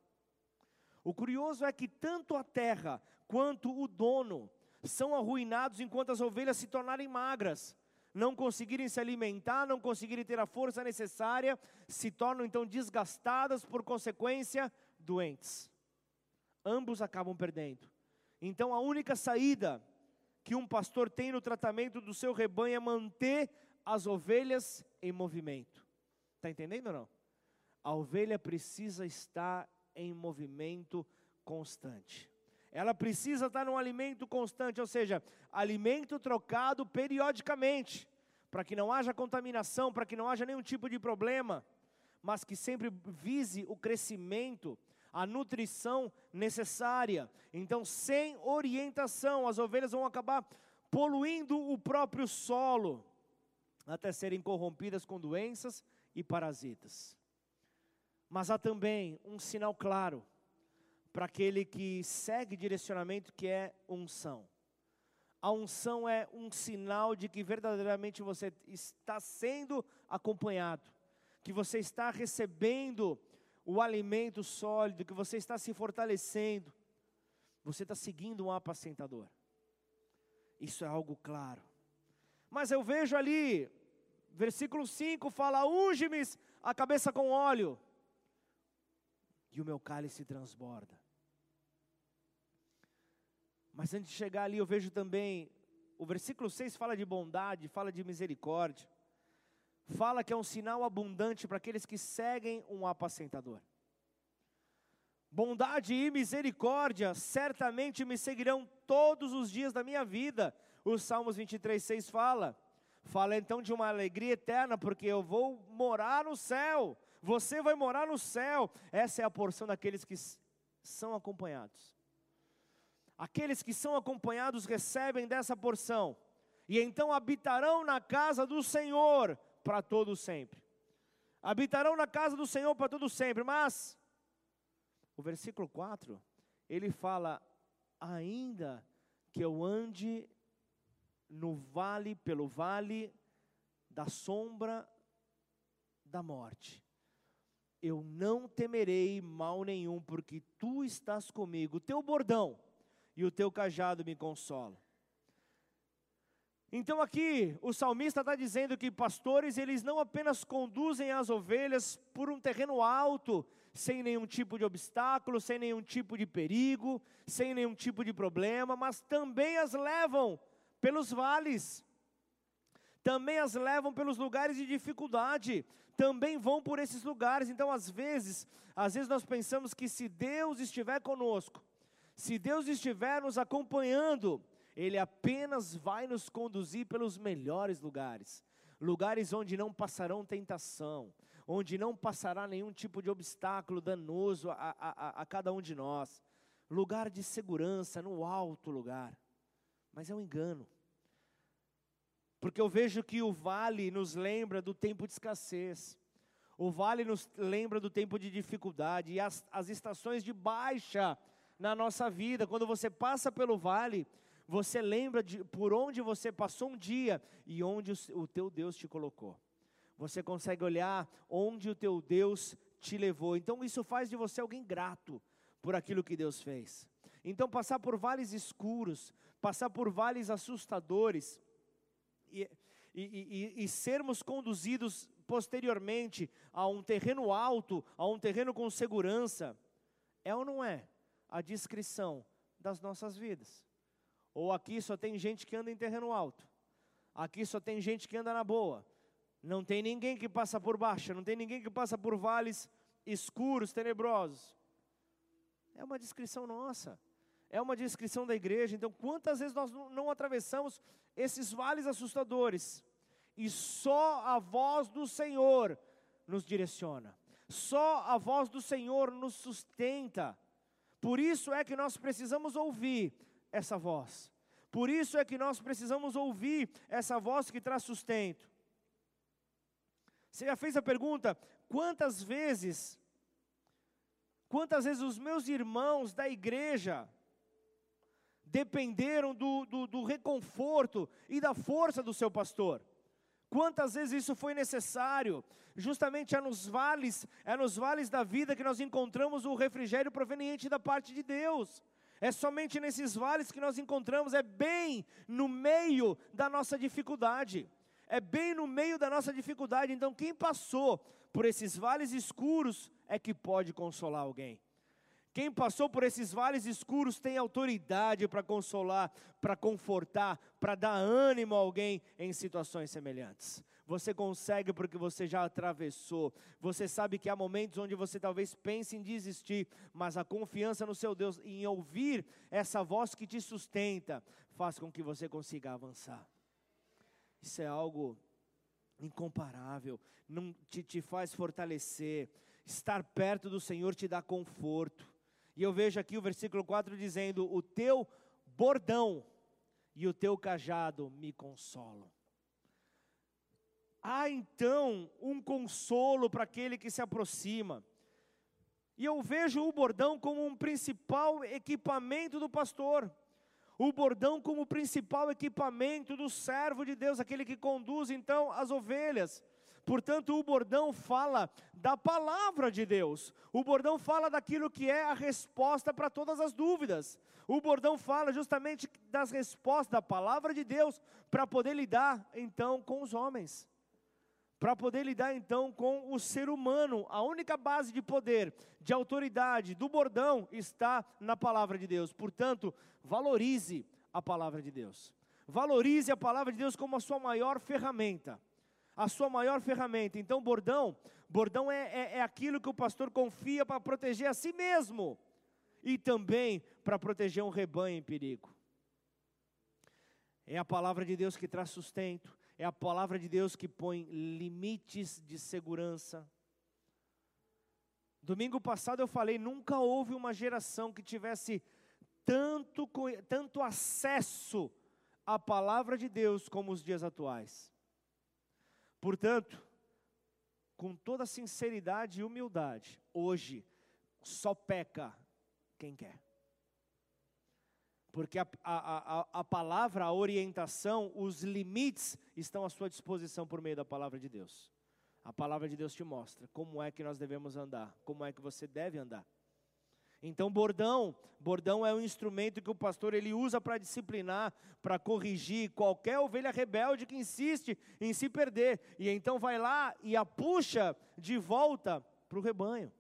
O curioso é que tanto a terra quanto o dono são arruinados enquanto as ovelhas se tornarem magras, não conseguirem se alimentar, não conseguirem ter a força necessária, se tornam então desgastadas, por consequência, doentes. Ambos acabam perdendo. Então a única saída que um pastor tem no tratamento do seu rebanho é manter as ovelhas em movimento. Está entendendo ou não? A ovelha precisa estar em movimento constante. Ela precisa estar num alimento constante, ou seja, alimento trocado periodicamente, para que não haja contaminação, para que não haja nenhum tipo de problema, mas que sempre vise o crescimento a nutrição necessária. Então, sem orientação, as ovelhas vão acabar poluindo o próprio solo, até serem corrompidas com doenças e parasitas. Mas há também um sinal claro para aquele que segue direcionamento que é unção. A unção é um sinal de que verdadeiramente você está sendo acompanhado, que você está recebendo o alimento sólido, que você está se fortalecendo, você está seguindo um apacentador. Isso é algo claro. Mas eu vejo ali, versículo 5 fala: unge-me a cabeça com óleo, e o meu cálice transborda. Mas antes de chegar ali, eu vejo também, o versículo 6 fala de bondade, fala de misericórdia fala que é um sinal abundante para aqueles que seguem um apacentador. Bondade e misericórdia certamente me seguirão todos os dias da minha vida. O Salmos 23, 6 fala. Fala então de uma alegria eterna, porque eu vou morar no céu. Você vai morar no céu. Essa é a porção daqueles que são acompanhados. Aqueles que são acompanhados recebem dessa porção, e então habitarão na casa do Senhor para todo sempre. Habitarão na casa do Senhor para todo sempre, mas o versículo 4, ele fala: ainda que eu ande no vale, pelo vale da sombra da morte, eu não temerei mal nenhum, porque tu estás comigo, o teu bordão e o teu cajado me consolam. Então aqui o salmista está dizendo que pastores eles não apenas conduzem as ovelhas por um terreno alto, sem nenhum tipo de obstáculo, sem nenhum tipo de perigo, sem nenhum tipo de problema, mas também as levam pelos vales, também as levam pelos lugares de dificuldade, também vão por esses lugares. Então às vezes, às vezes nós pensamos que se Deus estiver conosco, se Deus estiver nos acompanhando, ele apenas vai nos conduzir pelos melhores lugares lugares onde não passarão tentação, onde não passará nenhum tipo de obstáculo danoso a, a, a, cada um de nós. Lugar de segurança, no alto lugar. Mas é um engano. Porque eu vejo que o vale nos lembra do tempo de escassez. O vale nos lembra do tempo de dificuldade e as, as estações de baixa na nossa vida. Quando você passa pelo vale, você lembra de por onde você passou um dia e onde o, o teu Deus te colocou. Você consegue olhar onde o teu Deus te levou. Então isso faz de você alguém grato por aquilo que Deus fez. Então passar por vales escuros, passar por vales assustadores e, e, e, e sermos conduzidos posteriormente a um terreno alto, a um terreno com segurança, é ou não é a descrição das nossas vidas? Ou aqui só tem gente que anda em terreno alto, aqui só tem gente que anda na boa, não tem ninguém que passa por baixo, não tem ninguém que passa por vales escuros, tenebrosos. É uma descrição nossa, é uma descrição da igreja. Então, quantas vezes nós não atravessamos esses vales assustadores e só a voz do Senhor nos direciona, só a voz do Senhor nos sustenta. Por isso é que nós precisamos ouvir essa voz. Por isso é que nós precisamos ouvir essa voz que traz sustento. Você já fez a pergunta: quantas vezes, quantas vezes os meus irmãos da igreja dependeram do, do, do reconforto e da força do seu pastor? Quantas vezes isso foi necessário? Justamente é nos vales, é nos vales da vida que nós encontramos o refrigério proveniente da parte de Deus. É somente nesses vales que nós encontramos, é bem no meio da nossa dificuldade é bem no meio da nossa dificuldade. Então, quem passou por esses vales escuros é que pode consolar alguém. Quem passou por esses vales escuros tem autoridade para consolar, para confortar, para dar ânimo a alguém em situações semelhantes. Você consegue porque você já atravessou. Você sabe que há momentos onde você talvez pense em desistir, mas a confiança no seu Deus, em ouvir essa voz que te sustenta, faz com que você consiga avançar. Isso é algo incomparável, não te, te faz fortalecer. Estar perto do Senhor te dá conforto. E eu vejo aqui o versículo 4 dizendo: O teu bordão e o teu cajado me consolam. Há então um consolo para aquele que se aproxima. E eu vejo o bordão como um principal equipamento do pastor o bordão como principal equipamento do servo de Deus, aquele que conduz então as ovelhas. Portanto, o bordão fala da palavra de Deus. O bordão fala daquilo que é a resposta para todas as dúvidas. O bordão fala justamente das respostas da palavra de Deus para poder lidar então com os homens. Para poder lidar então com o ser humano. A única base de poder, de autoridade do bordão está na palavra de Deus. Portanto, valorize a palavra de Deus. Valorize a palavra de Deus como a sua maior ferramenta. A sua maior ferramenta. Então, bordão, bordão é, é, é aquilo que o pastor confia para proteger a si mesmo e também para proteger um rebanho em perigo. É a palavra de Deus que traz sustento, é a palavra de Deus que põe limites de segurança. Domingo passado eu falei: nunca houve uma geração que tivesse tanto, tanto acesso à palavra de Deus como os dias atuais. Portanto, com toda sinceridade e humildade, hoje só peca quem quer. Porque a, a, a, a, palavra, a orientação, os limites estão à sua disposição por meio da palavra de Deus. A palavra de Deus te mostra como é que nós devemos andar, como é que você deve andar. Então, bordão, bordão é um instrumento que o pastor ele usa para disciplinar, para corrigir qualquer ovelha rebelde que insiste em se perder. E então vai lá e a puxa de volta para o rebanho.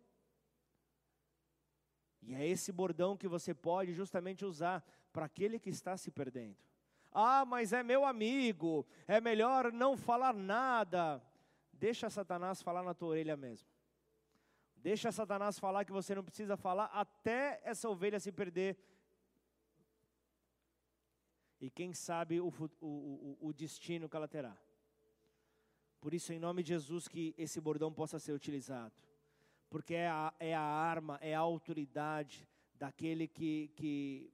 E é esse bordão que você pode justamente usar para aquele que está se perdendo. Ah, mas é meu amigo, é melhor não falar nada. Deixa Satanás falar na tua orelha mesmo. Deixa Satanás falar que você não precisa falar até essa ovelha se perder. E quem sabe o, o, o, o destino que ela terá. Por isso, em nome de Jesus, que esse bordão possa ser utilizado. Porque é a, é a arma, é a autoridade daquele que, que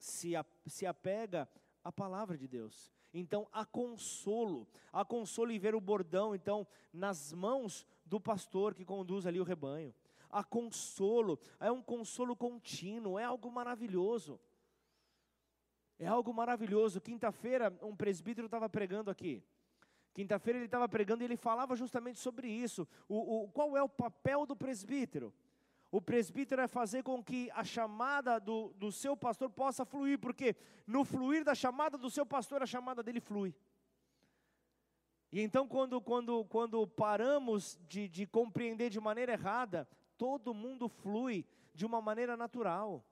se, a, se apega à palavra de Deus. Então, há consolo, há consolo em ver o bordão, então, nas mãos do pastor que conduz ali o rebanho. Há consolo, é um consolo contínuo, é algo maravilhoso. É algo maravilhoso. Quinta-feira, um presbítero estava pregando aqui. Quinta-feira ele estava pregando e ele falava justamente sobre isso. O, o, qual é o papel do presbítero? O presbítero é fazer com que a chamada do, do seu pastor possa fluir, porque no fluir da chamada do seu pastor, a chamada dele flui. E então, quando, quando, quando paramos de, de compreender de maneira errada, todo mundo flui de uma maneira natural.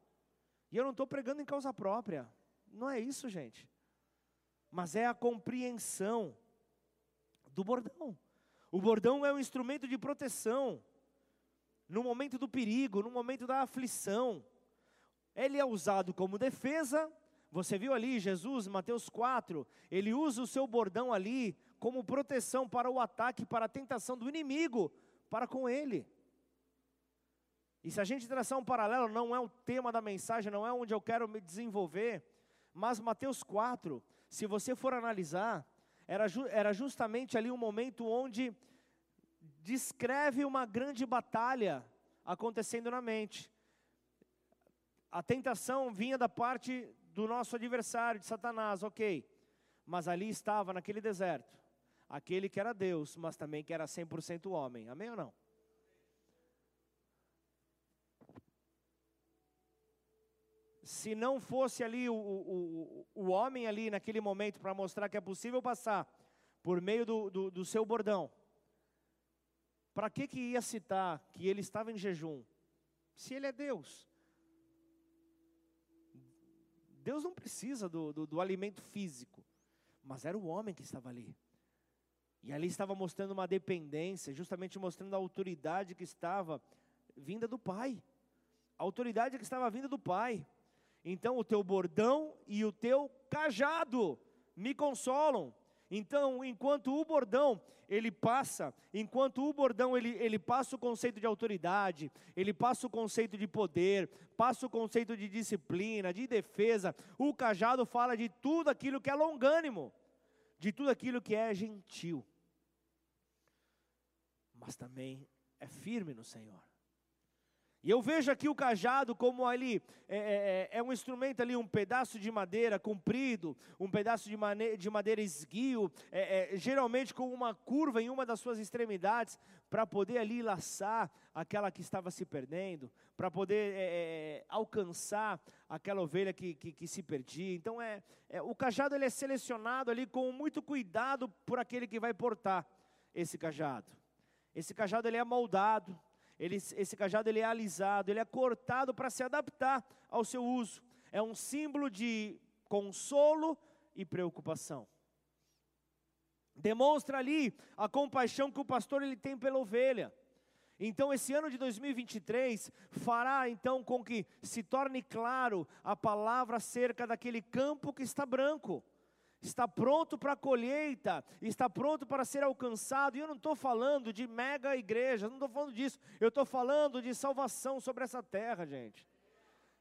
E eu não estou pregando em causa própria, não é isso, gente. Mas é a compreensão do bordão. O bordão é um instrumento de proteção no momento do perigo, no momento da aflição. Ele é usado como defesa. Você viu ali Jesus, Mateus 4, ele usa o seu bordão ali como proteção para o ataque, para a tentação do inimigo para com ele. E se a gente traçar um paralelo, não é o tema da mensagem, não é onde eu quero me desenvolver, mas Mateus 4, se você for analisar, era, era justamente ali um momento onde descreve uma grande batalha acontecendo na mente. A tentação vinha da parte do nosso adversário, de Satanás, ok. Mas ali estava, naquele deserto, aquele que era Deus, mas também que era 100% homem. Amém ou não? se não fosse ali o, o, o homem ali naquele momento para mostrar que é possível passar por meio do, do, do seu bordão, para que, que ia citar que ele estava em jejum? Se ele é Deus. Deus não precisa do, do, do alimento físico, mas era o homem que estava ali. E ali estava mostrando uma dependência, justamente mostrando a autoridade que estava vinda do Pai. A autoridade que estava vinda do Pai. Então o teu bordão e o teu cajado me consolam. Então, enquanto o bordão ele passa, enquanto o bordão ele, ele passa o conceito de autoridade, ele passa o conceito de poder, passa o conceito de disciplina, de defesa, o cajado fala de tudo aquilo que é longânimo, de tudo aquilo que é gentil, mas também é firme no Senhor. E eu vejo aqui o cajado como ali, é, é, é, é um instrumento ali, um pedaço de madeira comprido, um pedaço de, mane de madeira esguio, é, é, geralmente com uma curva em uma das suas extremidades, para poder ali laçar aquela que estava se perdendo, para poder é, alcançar aquela ovelha que, que, que se perdia. Então, é, o cajado ele é selecionado ali com muito cuidado por aquele que vai portar esse cajado. Esse cajado ele é moldado, ele, esse cajado ele é alisado, ele é cortado para se adaptar ao seu uso. É um símbolo de consolo e preocupação. Demonstra ali a compaixão que o pastor ele tem pela ovelha. Então, esse ano de 2023 fará então com que se torne claro a palavra acerca daquele campo que está branco está pronto para a colheita, está pronto para ser alcançado. E eu não estou falando de mega igreja, não estou falando disso. Eu estou falando de salvação sobre essa terra, gente.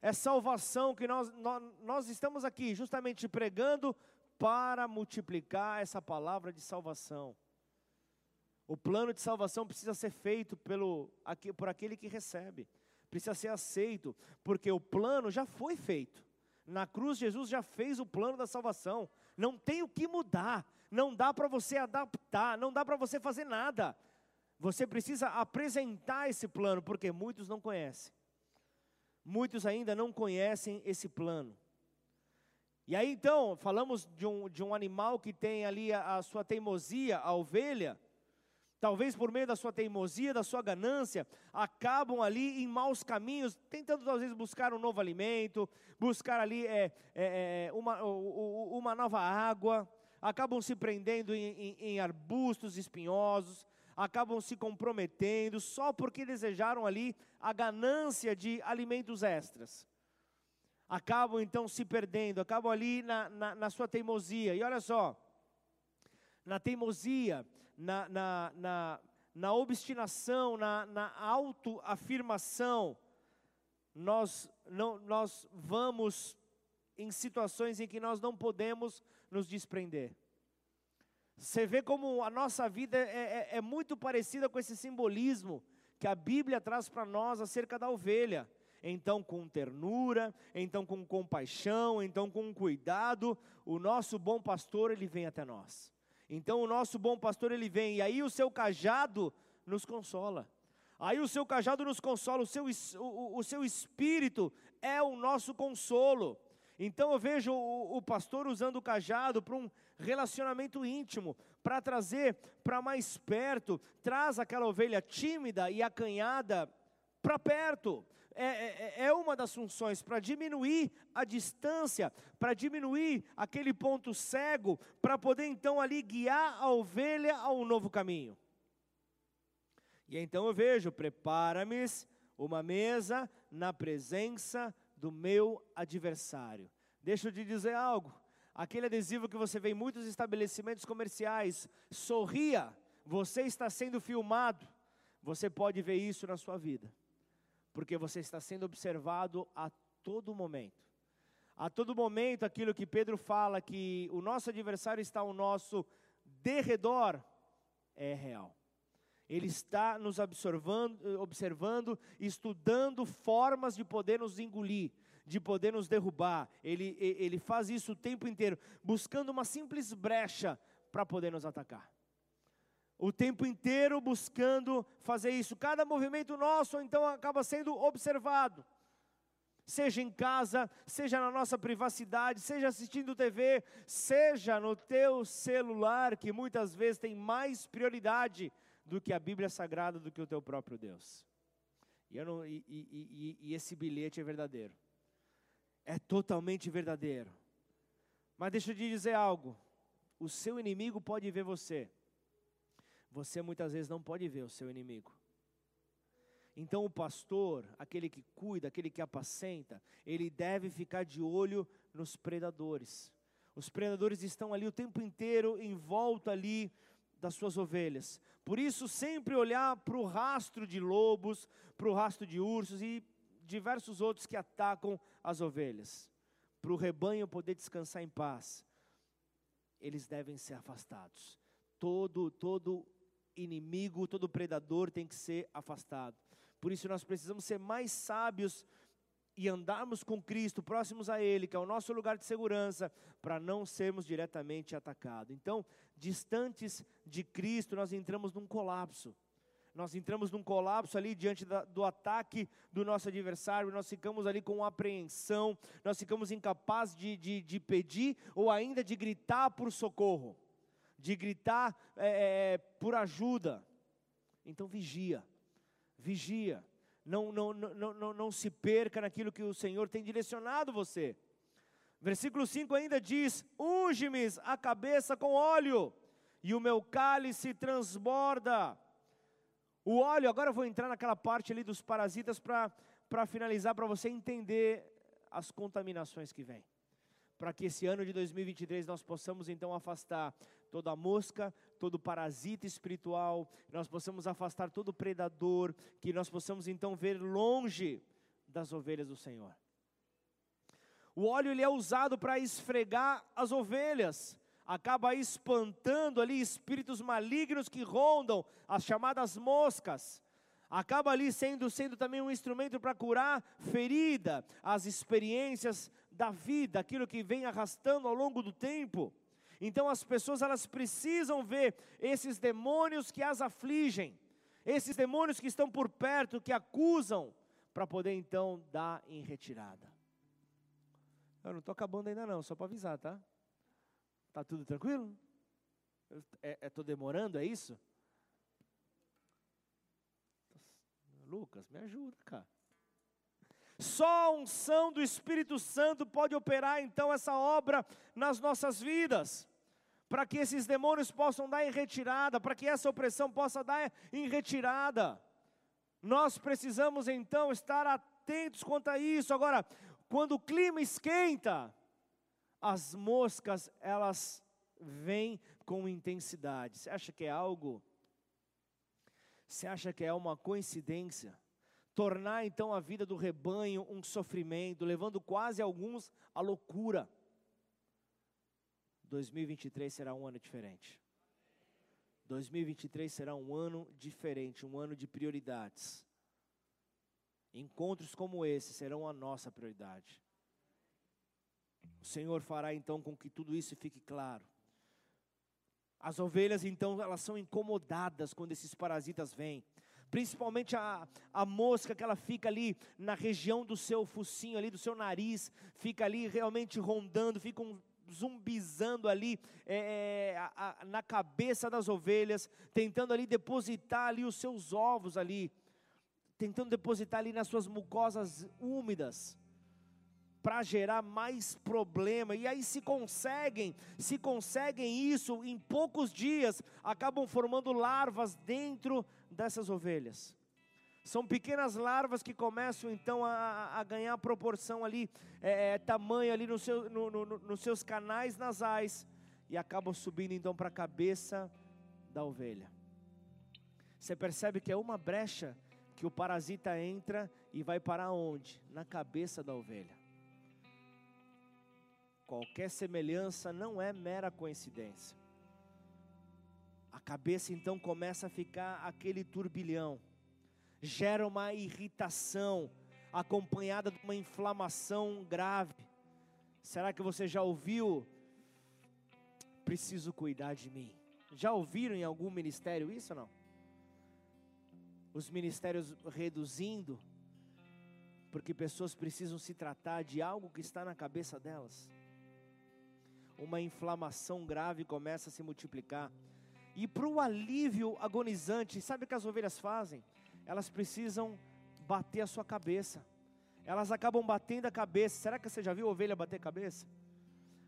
É salvação que nós, nós, nós estamos aqui justamente pregando para multiplicar essa palavra de salvação. O plano de salvação precisa ser feito pelo, por aquele que recebe, precisa ser aceito, porque o plano já foi feito. Na cruz, Jesus já fez o plano da salvação não tem o que mudar, não dá para você adaptar, não dá para você fazer nada. Você precisa apresentar esse plano, porque muitos não conhecem. Muitos ainda não conhecem esse plano. E aí então, falamos de um, de um animal que tem ali a, a sua teimosia, a ovelha, talvez por meio da sua teimosia, da sua ganância, acabam ali em maus caminhos, tentando vezes buscar um novo alimento, buscar ali é, é, é uma, uma nova água, acabam se prendendo em, em, em arbustos espinhosos, acabam se comprometendo só porque desejaram ali a ganância de alimentos extras. Acabam então se perdendo, acabam ali na, na, na sua teimosia. E olha só, na teimosia, na, na, na, na obstinação, na, na autoafirmação, nós, não, nós vamos em situações em que nós não podemos nos desprender. Você vê como a nossa vida é, é, é muito parecida com esse simbolismo que a Bíblia traz para nós acerca da ovelha. Então, com ternura, então com compaixão, então com cuidado, o nosso bom pastor ele vem até nós. Então, o nosso bom pastor ele vem e aí o seu cajado nos consola. Aí o seu cajado nos consola, o seu, o, o seu espírito é o nosso consolo. Então eu vejo o, o pastor usando o cajado para um relacionamento íntimo, para trazer para mais perto, traz aquela ovelha tímida e acanhada para perto. É, é, é, é, uma das funções para diminuir a distância, para diminuir aquele ponto cego, para poder então ali guiar a ovelha a um novo caminho. E então eu vejo: prepara-me uma mesa na presença do meu adversário. Deixa eu te dizer algo. Aquele adesivo que você vê em muitos estabelecimentos comerciais, sorria, você está sendo filmado. Você pode ver isso na sua vida, porque você está sendo observado a todo momento. A todo momento, aquilo que Pedro fala, que o nosso adversário está ao nosso derredor, é real. Ele está nos observando, observando, estudando formas de poder nos engolir, de poder nos derrubar. Ele, ele faz isso o tempo inteiro, buscando uma simples brecha para poder nos atacar. O tempo inteiro buscando fazer isso. Cada movimento nosso, então, acaba sendo observado. Seja em casa, seja na nossa privacidade, seja assistindo TV, seja no teu celular, que muitas vezes tem mais prioridade do que a Bíblia Sagrada, do que o teu próprio Deus. E, não, e, e, e esse bilhete é verdadeiro. É totalmente verdadeiro. Mas deixa eu te dizer algo. O seu inimigo pode ver você. Você muitas vezes não pode ver o seu inimigo. Então o pastor, aquele que cuida, aquele que apacenta, ele deve ficar de olho nos predadores. Os predadores estão ali o tempo inteiro em volta ali das suas ovelhas. Por isso, sempre olhar para o rastro de lobos, para o rastro de ursos e diversos outros que atacam as ovelhas. Para o rebanho poder descansar em paz, eles devem ser afastados. Todo, todo inimigo, todo predador tem que ser afastado. Por isso nós precisamos ser mais sábios e andarmos com Cristo, próximos a Ele, que é o nosso lugar de segurança, para não sermos diretamente atacados. Então, distantes de Cristo, nós entramos num colapso. Nós entramos num colapso ali diante da, do ataque do nosso adversário, nós ficamos ali com apreensão, nós ficamos incapazes de, de, de pedir ou ainda de gritar por socorro, de gritar é, é por ajuda. Então, vigia, vigia não, não, não, não, não se perca naquilo que o Senhor tem direcionado você. Versículo 5 ainda diz: Unge-me a cabeça com óleo, e o meu cálice transborda. O óleo, agora eu vou entrar naquela parte ali dos parasitas para finalizar, para você entender as contaminações que vêm para que esse ano de 2023 nós possamos então afastar toda mosca, todo parasita espiritual, nós possamos afastar todo predador, que nós possamos então ver longe das ovelhas do Senhor. O óleo ele é usado para esfregar as ovelhas, acaba espantando ali espíritos malignos que rondam as chamadas moscas acaba ali sendo, sendo também um instrumento para curar ferida, as experiências da vida, aquilo que vem arrastando ao longo do tempo. Então as pessoas elas precisam ver esses demônios que as afligem, esses demônios que estão por perto, que acusam, para poder então dar em retirada. Eu não estou acabando ainda não, só para avisar, tá? Tá tudo tranquilo? Estou é, é, demorando, é isso? Lucas, me ajuda, cara. Só a unção do Espírito Santo pode operar então essa obra nas nossas vidas, para que esses demônios possam dar em retirada, para que essa opressão possa dar em retirada. Nós precisamos então estar atentos quanto a isso. Agora, quando o clima esquenta, as moscas elas vem com intensidade. Você acha que é algo? Você acha que é uma coincidência? Tornar então a vida do rebanho um sofrimento, levando quase alguns à loucura. 2023 será um ano diferente. 2023 será um ano diferente, um ano de prioridades. Encontros como esse serão a nossa prioridade. O Senhor fará então com que tudo isso fique claro. As ovelhas então elas são incomodadas quando esses parasitas vêm. Principalmente a, a mosca que ela fica ali na região do seu focinho, ali do seu nariz, fica ali realmente rondando, fica um zumbizando ali é, é, a, a, na cabeça das ovelhas, tentando ali depositar ali os seus ovos ali, tentando depositar ali nas suas mucosas úmidas para gerar mais problema. E aí se conseguem, se conseguem isso em poucos dias, acabam formando larvas dentro dessas ovelhas. São pequenas larvas que começam então a, a ganhar proporção ali, é, é, tamanho ali seu, no, no, nos seus canais nasais e acabam subindo então para a cabeça da ovelha. Você percebe que é uma brecha que o parasita entra e vai para onde? Na cabeça da ovelha. Qualquer semelhança não é mera coincidência. A cabeça então começa a ficar aquele turbilhão gera uma irritação acompanhada de uma inflamação grave. Será que você já ouviu? Preciso cuidar de mim. Já ouviram em algum ministério isso ou não? Os ministérios reduzindo, porque pessoas precisam se tratar de algo que está na cabeça delas. Uma inflamação grave começa a se multiplicar. E para o alívio agonizante, sabe o que as ovelhas fazem? elas precisam bater a sua cabeça. Elas acabam batendo a cabeça. Será que você já viu ovelha bater cabeça?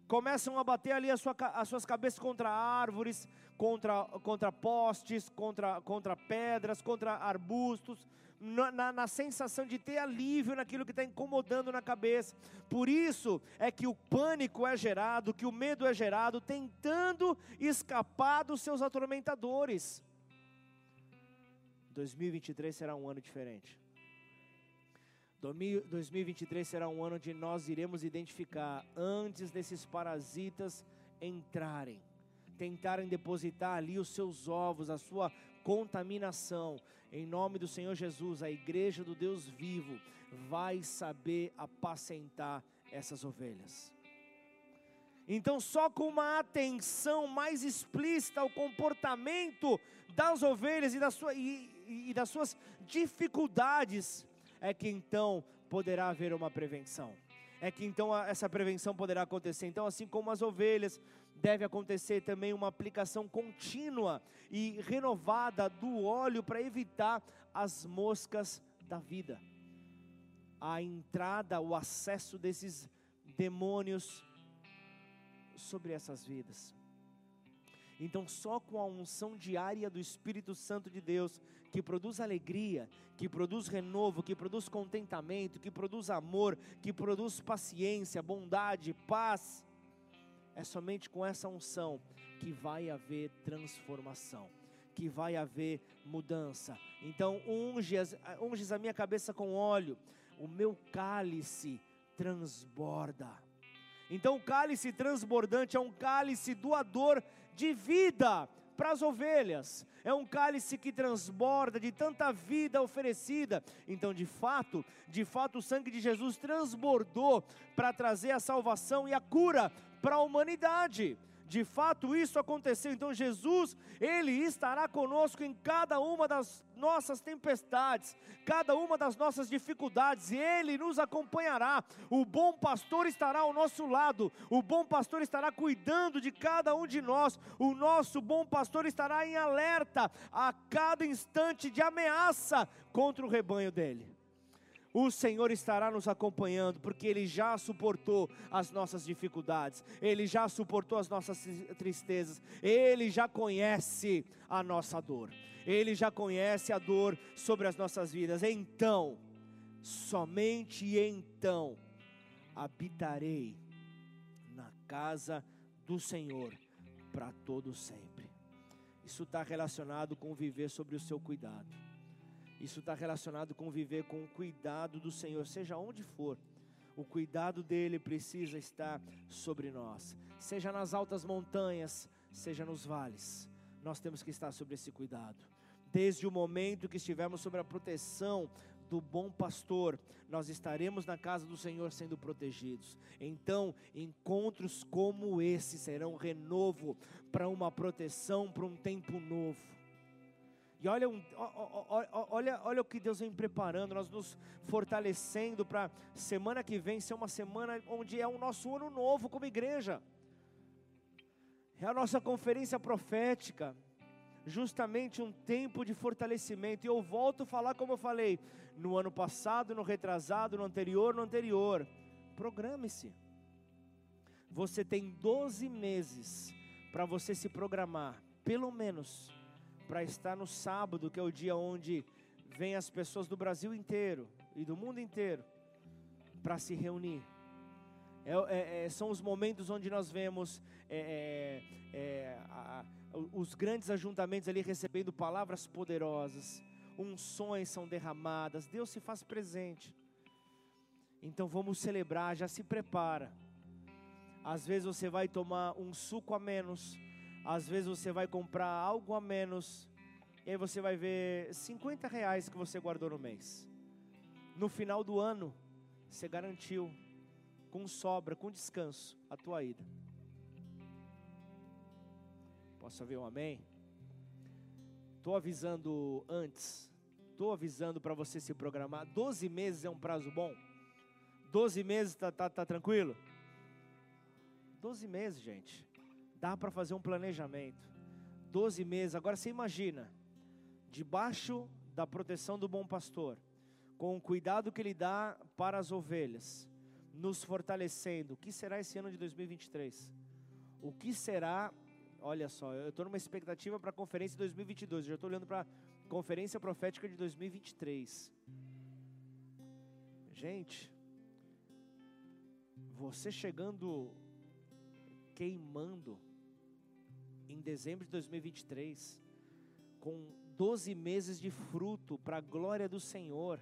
Começam a bater ali a sua, as suas cabeças contra árvores, contra, contra postes, contra, contra pedras, contra arbustos, na, na, na sensação de ter alívio naquilo que está incomodando na cabeça. Por isso é que o pânico é gerado, que o medo é gerado, tentando escapar dos seus atormentadores. 2023 será um ano diferente. 2023 será um ano onde nós iremos identificar antes desses parasitas entrarem, tentarem depositar ali os seus ovos, a sua contaminação. Em nome do Senhor Jesus, a igreja do Deus vivo vai saber apacentar essas ovelhas. Então, só com uma atenção mais explícita ao comportamento das ovelhas e, das suas dificuldades, é que então poderá haver uma prevenção. É que então essa prevenção poderá acontecer. Então, assim como as ovelhas, deve acontecer também uma aplicação contínua e renovada do óleo para evitar as moscas da vida. A entrada, o acesso desses demônios sobre essas vidas. Então, só com a unção diária do Espírito Santo de Deus, que produz alegria, que produz renovo, que produz contentamento, que produz amor, que produz paciência, bondade, paz, é somente com essa unção que vai haver transformação, que vai haver mudança. Então, unges, unges a minha cabeça com óleo, o meu cálice transborda. Então, o cálice transbordante é um cálice doador de vida para as ovelhas. É um cálice que transborda de tanta vida oferecida. Então, de fato, de fato, o sangue de Jesus transbordou para trazer a salvação e a cura para a humanidade de fato isso aconteceu. Então Jesus, ele estará conosco em cada uma das nossas tempestades, cada uma das nossas dificuldades, e ele nos acompanhará. O bom pastor estará ao nosso lado. O bom pastor estará cuidando de cada um de nós. O nosso bom pastor estará em alerta a cada instante de ameaça contra o rebanho dele o Senhor estará nos acompanhando, porque Ele já suportou as nossas dificuldades, Ele já suportou as nossas tristezas, Ele já conhece a nossa dor, Ele já conhece a dor sobre as nossas vidas. Então, somente então, habitarei na casa do Senhor para todo sempre. Isso está relacionado com viver sobre o seu cuidado. Isso está relacionado com viver com o cuidado do Senhor, seja onde for. O cuidado dele precisa estar sobre nós, seja nas altas montanhas, seja nos vales. Nós temos que estar sobre esse cuidado. Desde o momento que estivermos sobre a proteção do bom pastor, nós estaremos na casa do Senhor sendo protegidos. Então, encontros como esse serão renovo para uma proteção, para um tempo novo. E olha, olha, olha o que Deus vem preparando, nós nos fortalecendo para semana que vem ser uma semana onde é o nosso ano novo como igreja. É a nossa conferência profética, justamente um tempo de fortalecimento. E eu volto a falar como eu falei no ano passado, no retrasado, no anterior, no anterior. Programe-se. Você tem 12 meses para você se programar, pelo menos para estar no sábado, que é o dia onde vem as pessoas do Brasil inteiro e do mundo inteiro para se reunir. É, é, é, são os momentos onde nós vemos é, é, é, a, os grandes ajuntamentos ali recebendo palavras poderosas, unções são derramadas, Deus se faz presente. Então vamos celebrar, já se prepara. Às vezes você vai tomar um suco a menos às vezes você vai comprar algo a menos, e aí você vai ver 50 reais que você guardou no mês. No final do ano, você garantiu, com sobra, com descanso, a tua ida. Posso ouvir um amém? Estou avisando antes, estou avisando para você se programar. 12 meses é um prazo bom? 12 meses está tá, tá tranquilo? 12 meses, gente. Dá para fazer um planejamento. 12 meses. Agora você imagina, debaixo da proteção do bom pastor, com o cuidado que ele dá para as ovelhas, nos fortalecendo. O que será esse ano de 2023? O que será? Olha só, eu estou numa expectativa para a conferência de 2022. Eu já estou olhando para a conferência profética de 2023. Gente, você chegando queimando em dezembro de 2023, com 12 meses de fruto para a glória do Senhor.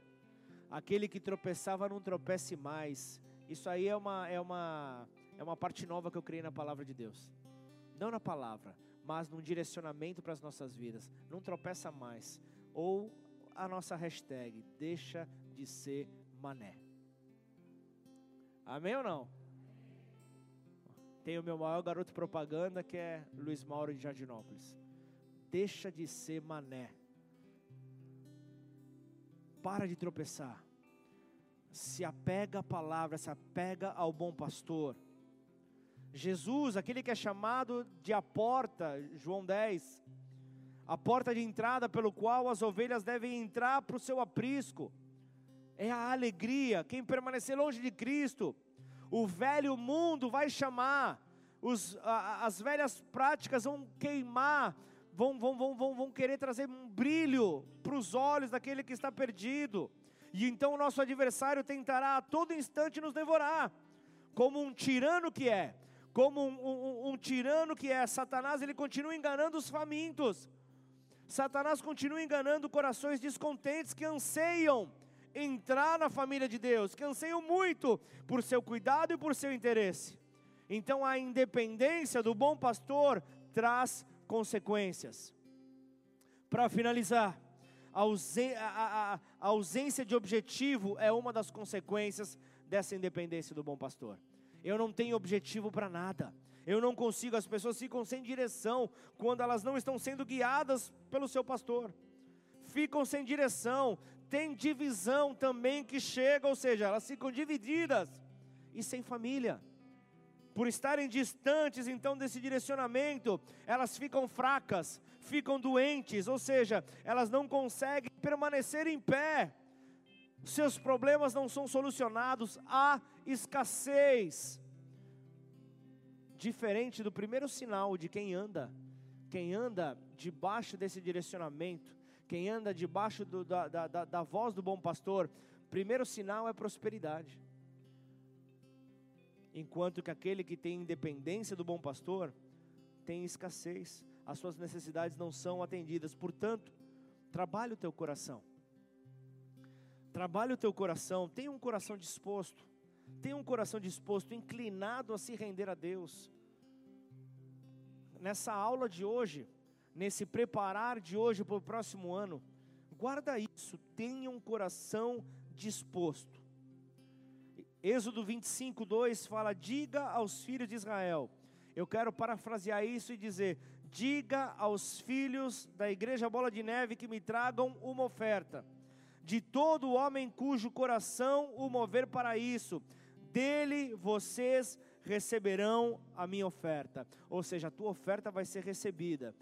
Aquele que tropeçava não tropece mais. Isso aí é uma, é uma, é uma parte nova que eu criei na palavra de Deus. Não na palavra, mas num direcionamento para as nossas vidas. Não tropeça mais. Ou a nossa hashtag, deixa de ser mané. Amém ou não? Tem o meu maior garoto propaganda que é Luiz Mauro de Jardinópolis. Deixa de ser mané. Para de tropeçar. Se apega à palavra, se apega ao bom pastor. Jesus, aquele que é chamado de a porta, João 10, a porta de entrada pelo qual as ovelhas devem entrar para o seu aprisco, é a alegria. Quem permanecer longe de Cristo, o velho mundo vai chamar, os, a, as velhas práticas vão queimar, vão, vão, vão, vão, vão querer trazer um brilho para os olhos daquele que está perdido. E então o nosso adversário tentará a todo instante nos devorar, como um tirano que é, como um, um, um tirano que é. Satanás ele continua enganando os famintos. Satanás continua enganando corações descontentes que anseiam entrar na família de Deus, que anseiam muito por seu cuidado e por seu interesse. Então a independência do bom pastor traz consequências. Para finalizar, a ausência de objetivo é uma das consequências dessa independência do bom pastor. Eu não tenho objetivo para nada. Eu não consigo, as pessoas ficam sem direção quando elas não estão sendo guiadas pelo seu pastor. Ficam sem direção, tem divisão também que chega, ou seja, elas ficam divididas e sem família. Por estarem distantes então desse direcionamento, elas ficam fracas, ficam doentes, ou seja, elas não conseguem permanecer em pé. Seus problemas não são solucionados, há escassez. Diferente do primeiro sinal de quem anda, quem anda debaixo desse direcionamento, quem anda debaixo do, da, da, da, voz do bom pastor, primeiro sinal é prosperidade. Enquanto que aquele que tem independência do bom pastor, tem escassez, as suas necessidades não são atendidas. Portanto, trabalhe o teu coração. Trabalhe o teu coração, tenha um coração disposto. Tenha um coração disposto, inclinado a se render a Deus. Nessa aula de hoje, nesse preparar de hoje para o próximo ano, guarda isso, tenha um coração disposto. Êxodo 25, 2 fala: Diga aos filhos de Israel. Eu quero parafrasear isso e dizer: Diga aos filhos da igreja Bola de Neve que me tragam uma oferta. De todo homem cujo coração o mover para isso, dele vocês receberão a minha oferta. Ou seja, a tua oferta vai ser recebida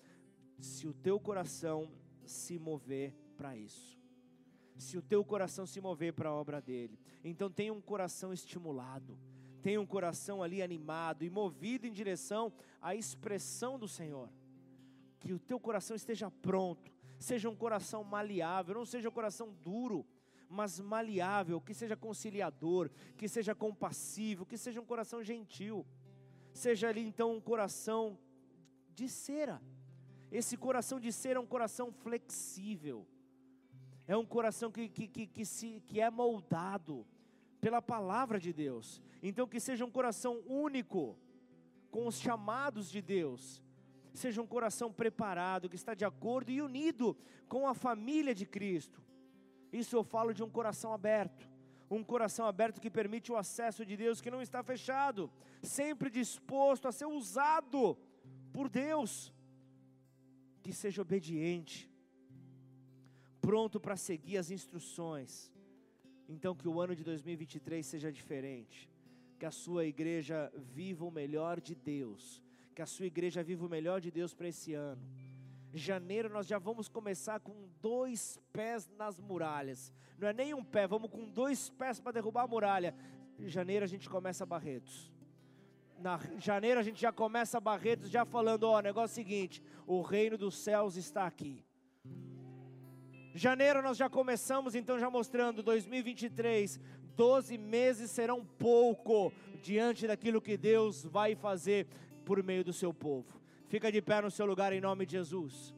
se o teu coração se mover para isso. Se o teu coração se mover para a obra dele. Então tenha um coração estimulado, tenha um coração ali animado e movido em direção à expressão do Senhor. Que o teu coração esteja pronto, seja um coração maleável, não seja um coração duro, mas maleável, que seja conciliador, que seja compassivo, que seja um coração gentil. Seja ali então um coração de cera. Esse coração de cera é um coração flexível. É um coração que, que, que, que, se, que é moldado pela palavra de Deus. Então, que seja um coração único, com os chamados de Deus. Seja um coração preparado, que está de acordo e unido com a família de Cristo. Isso eu falo de um coração aberto. Um coração aberto que permite o acesso de Deus, que não está fechado, sempre disposto a ser usado por Deus. Que seja obediente, pronto para seguir as instruções. Então, que o ano de 2023 seja diferente. Que a sua igreja viva o melhor de Deus. Que a sua igreja viva o melhor de Deus para esse ano. Janeiro nós já vamos começar com dois pés nas muralhas. Não é nem um pé, vamos com dois pés para derrubar a muralha. Em janeiro a gente começa Barretos. Na janeiro a gente já começa Barretos, já falando: ó, o negócio seguinte: o reino dos céus está aqui. Janeiro nós já começamos, então, já mostrando 2023, 12 meses serão pouco diante daquilo que Deus vai fazer por meio do seu povo. Fica de pé no seu lugar em nome de Jesus.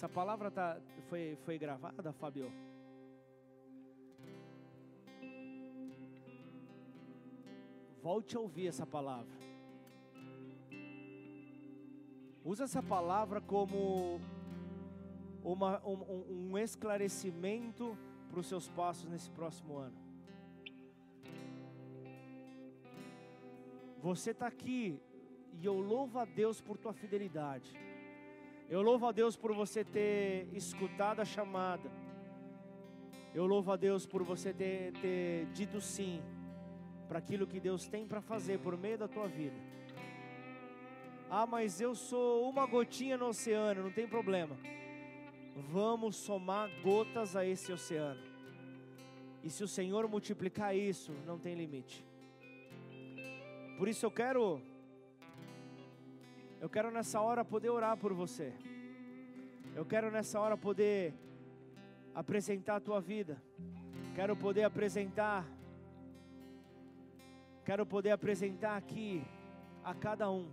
Essa palavra tá, foi, foi gravada, Fábio? Volte a ouvir essa palavra. Usa essa palavra como uma, um, um esclarecimento para os seus passos nesse próximo ano. Você está aqui e eu louvo a Deus por tua fidelidade. Eu louvo a Deus por você ter escutado a chamada. Eu louvo a Deus por você ter, ter dito sim para aquilo que Deus tem para fazer por meio da tua vida. Ah, mas eu sou uma gotinha no oceano, não tem problema. Vamos somar gotas a esse oceano. E se o Senhor multiplicar isso, não tem limite. Por isso eu quero eu quero nessa hora poder orar por você. Eu quero nessa hora poder apresentar a tua vida. Quero poder apresentar Quero poder apresentar aqui a cada um.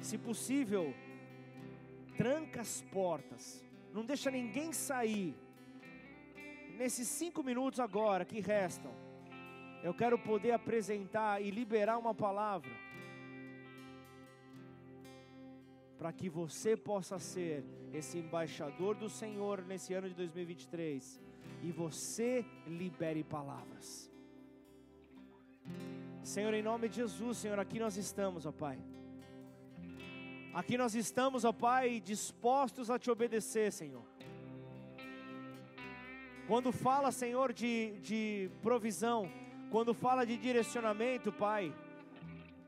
Se possível, tranca as portas, não deixa ninguém sair. Nesses cinco minutos agora que restam, eu quero poder apresentar e liberar uma palavra para que você possa ser esse embaixador do Senhor nesse ano de 2023 e você libere palavras. Senhor, em nome de Jesus, Senhor, aqui nós estamos, ó Pai. Aqui nós estamos, ó Pai, dispostos a te obedecer, Senhor. Quando fala, Senhor, de, de provisão, quando fala de direcionamento, Pai,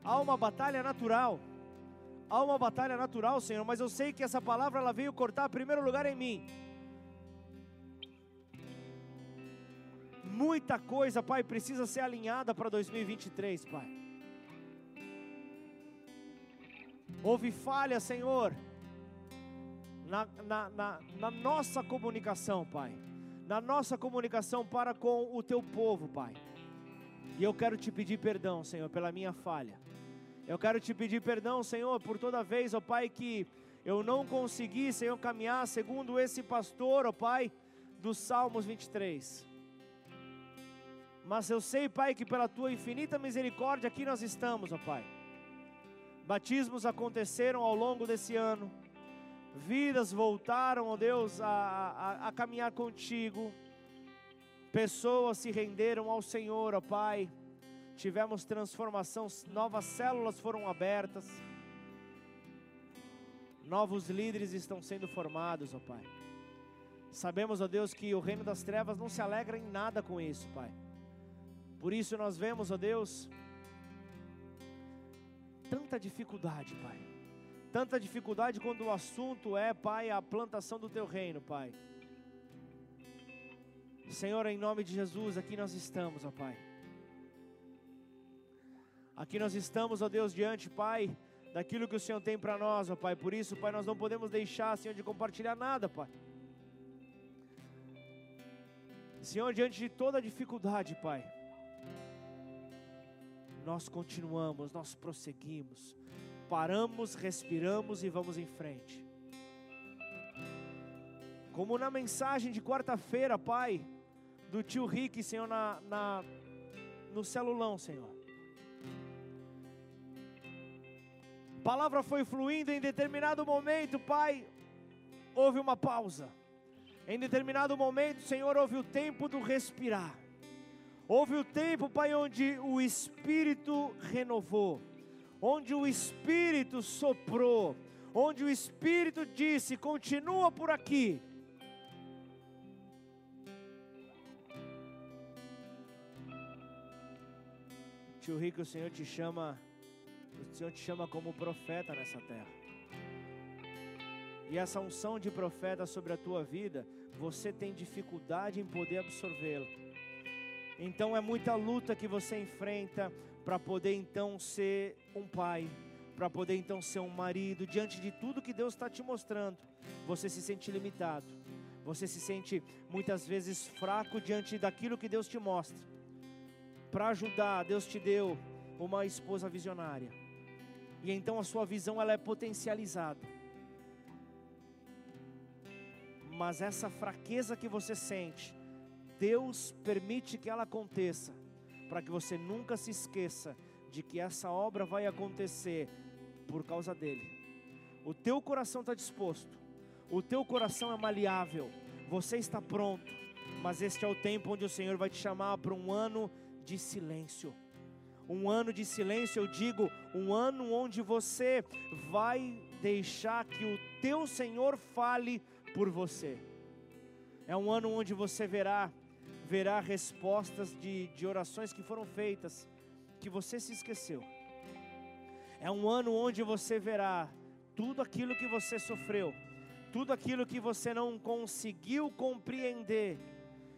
há uma batalha natural. Há uma batalha natural, Senhor, mas eu sei que essa palavra ela veio cortar primeiro lugar em mim. Muita coisa, Pai, precisa ser alinhada para 2023, Pai. Houve falha, Senhor, na, na, na, na nossa comunicação, Pai. Na nossa comunicação para com o teu povo, Pai. E eu quero te pedir perdão, Senhor, pela minha falha. Eu quero te pedir perdão, Senhor, por toda vez, ó Pai, que eu não consegui, Senhor, caminhar segundo esse pastor, ó Pai, dos Salmos 23. Mas eu sei, Pai, que pela tua infinita misericórdia aqui nós estamos, ó Pai. Batismos aconteceram ao longo desse ano, vidas voltaram, ó Deus, a, a, a caminhar contigo, pessoas se renderam ao Senhor, ó Pai tivemos transformação, novas células foram abertas, novos líderes estão sendo formados, ó Pai. Sabemos, ó Deus, que o reino das trevas não se alegra em nada com isso, Pai. Por isso nós vemos, ó Deus, tanta dificuldade, Pai. Tanta dificuldade quando o assunto é, Pai, a plantação do teu reino, Pai. Senhor, em nome de Jesus, aqui nós estamos, ó Pai Aqui nós estamos, ó Deus, diante, Pai, daquilo que o Senhor tem para nós, ó Pai. Por isso, Pai, nós não podemos deixar, Senhor, de compartilhar nada, Pai. Senhor, diante de toda dificuldade, Pai, nós continuamos, nós prosseguimos, paramos, respiramos e vamos em frente. Como na mensagem de quarta-feira, Pai, do tio Rick, Senhor, na, na, no celulão, Senhor. Palavra foi fluindo em determinado momento, Pai, houve uma pausa. Em determinado momento, Senhor, houve o tempo do respirar. Houve o tempo, Pai, onde o Espírito renovou, onde o Espírito soprou, onde o Espírito disse: continua por aqui. Tio Rico, o Senhor te chama o Senhor te chama como profeta nessa terra. E essa unção de profeta sobre a tua vida, você tem dificuldade em poder absorvê-la. Então é muita luta que você enfrenta para poder então ser um pai, para poder então ser um marido, diante de tudo que Deus está te mostrando. Você se sente limitado, você se sente muitas vezes fraco diante daquilo que Deus te mostra. Para ajudar, Deus te deu uma esposa visionária e então a sua visão ela é potencializada. Mas essa fraqueza que você sente, Deus permite que ela aconteça, para que você nunca se esqueça de que essa obra vai acontecer por causa dele. O teu coração está disposto, o teu coração é maleável, você está pronto, mas este é o tempo onde o Senhor vai te chamar para um ano de silêncio um ano de silêncio, eu digo, um ano onde você vai deixar que o teu Senhor fale por você. É um ano onde você verá verá respostas de, de orações que foram feitas que você se esqueceu. É um ano onde você verá tudo aquilo que você sofreu, tudo aquilo que você não conseguiu compreender,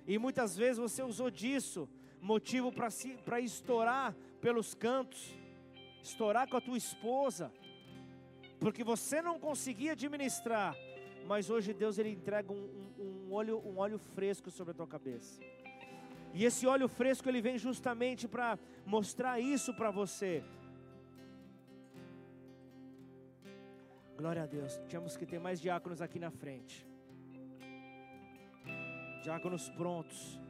e muitas vezes você usou disso motivo para estourar pelos cantos, estourar com a tua esposa, porque você não conseguia administrar, mas hoje Deus ele entrega um, um, um, óleo, um óleo fresco sobre a tua cabeça. E esse óleo fresco ele vem justamente para mostrar isso para você. Glória a Deus. Tínhamos que ter mais diáconos aqui na frente. Diáconos prontos.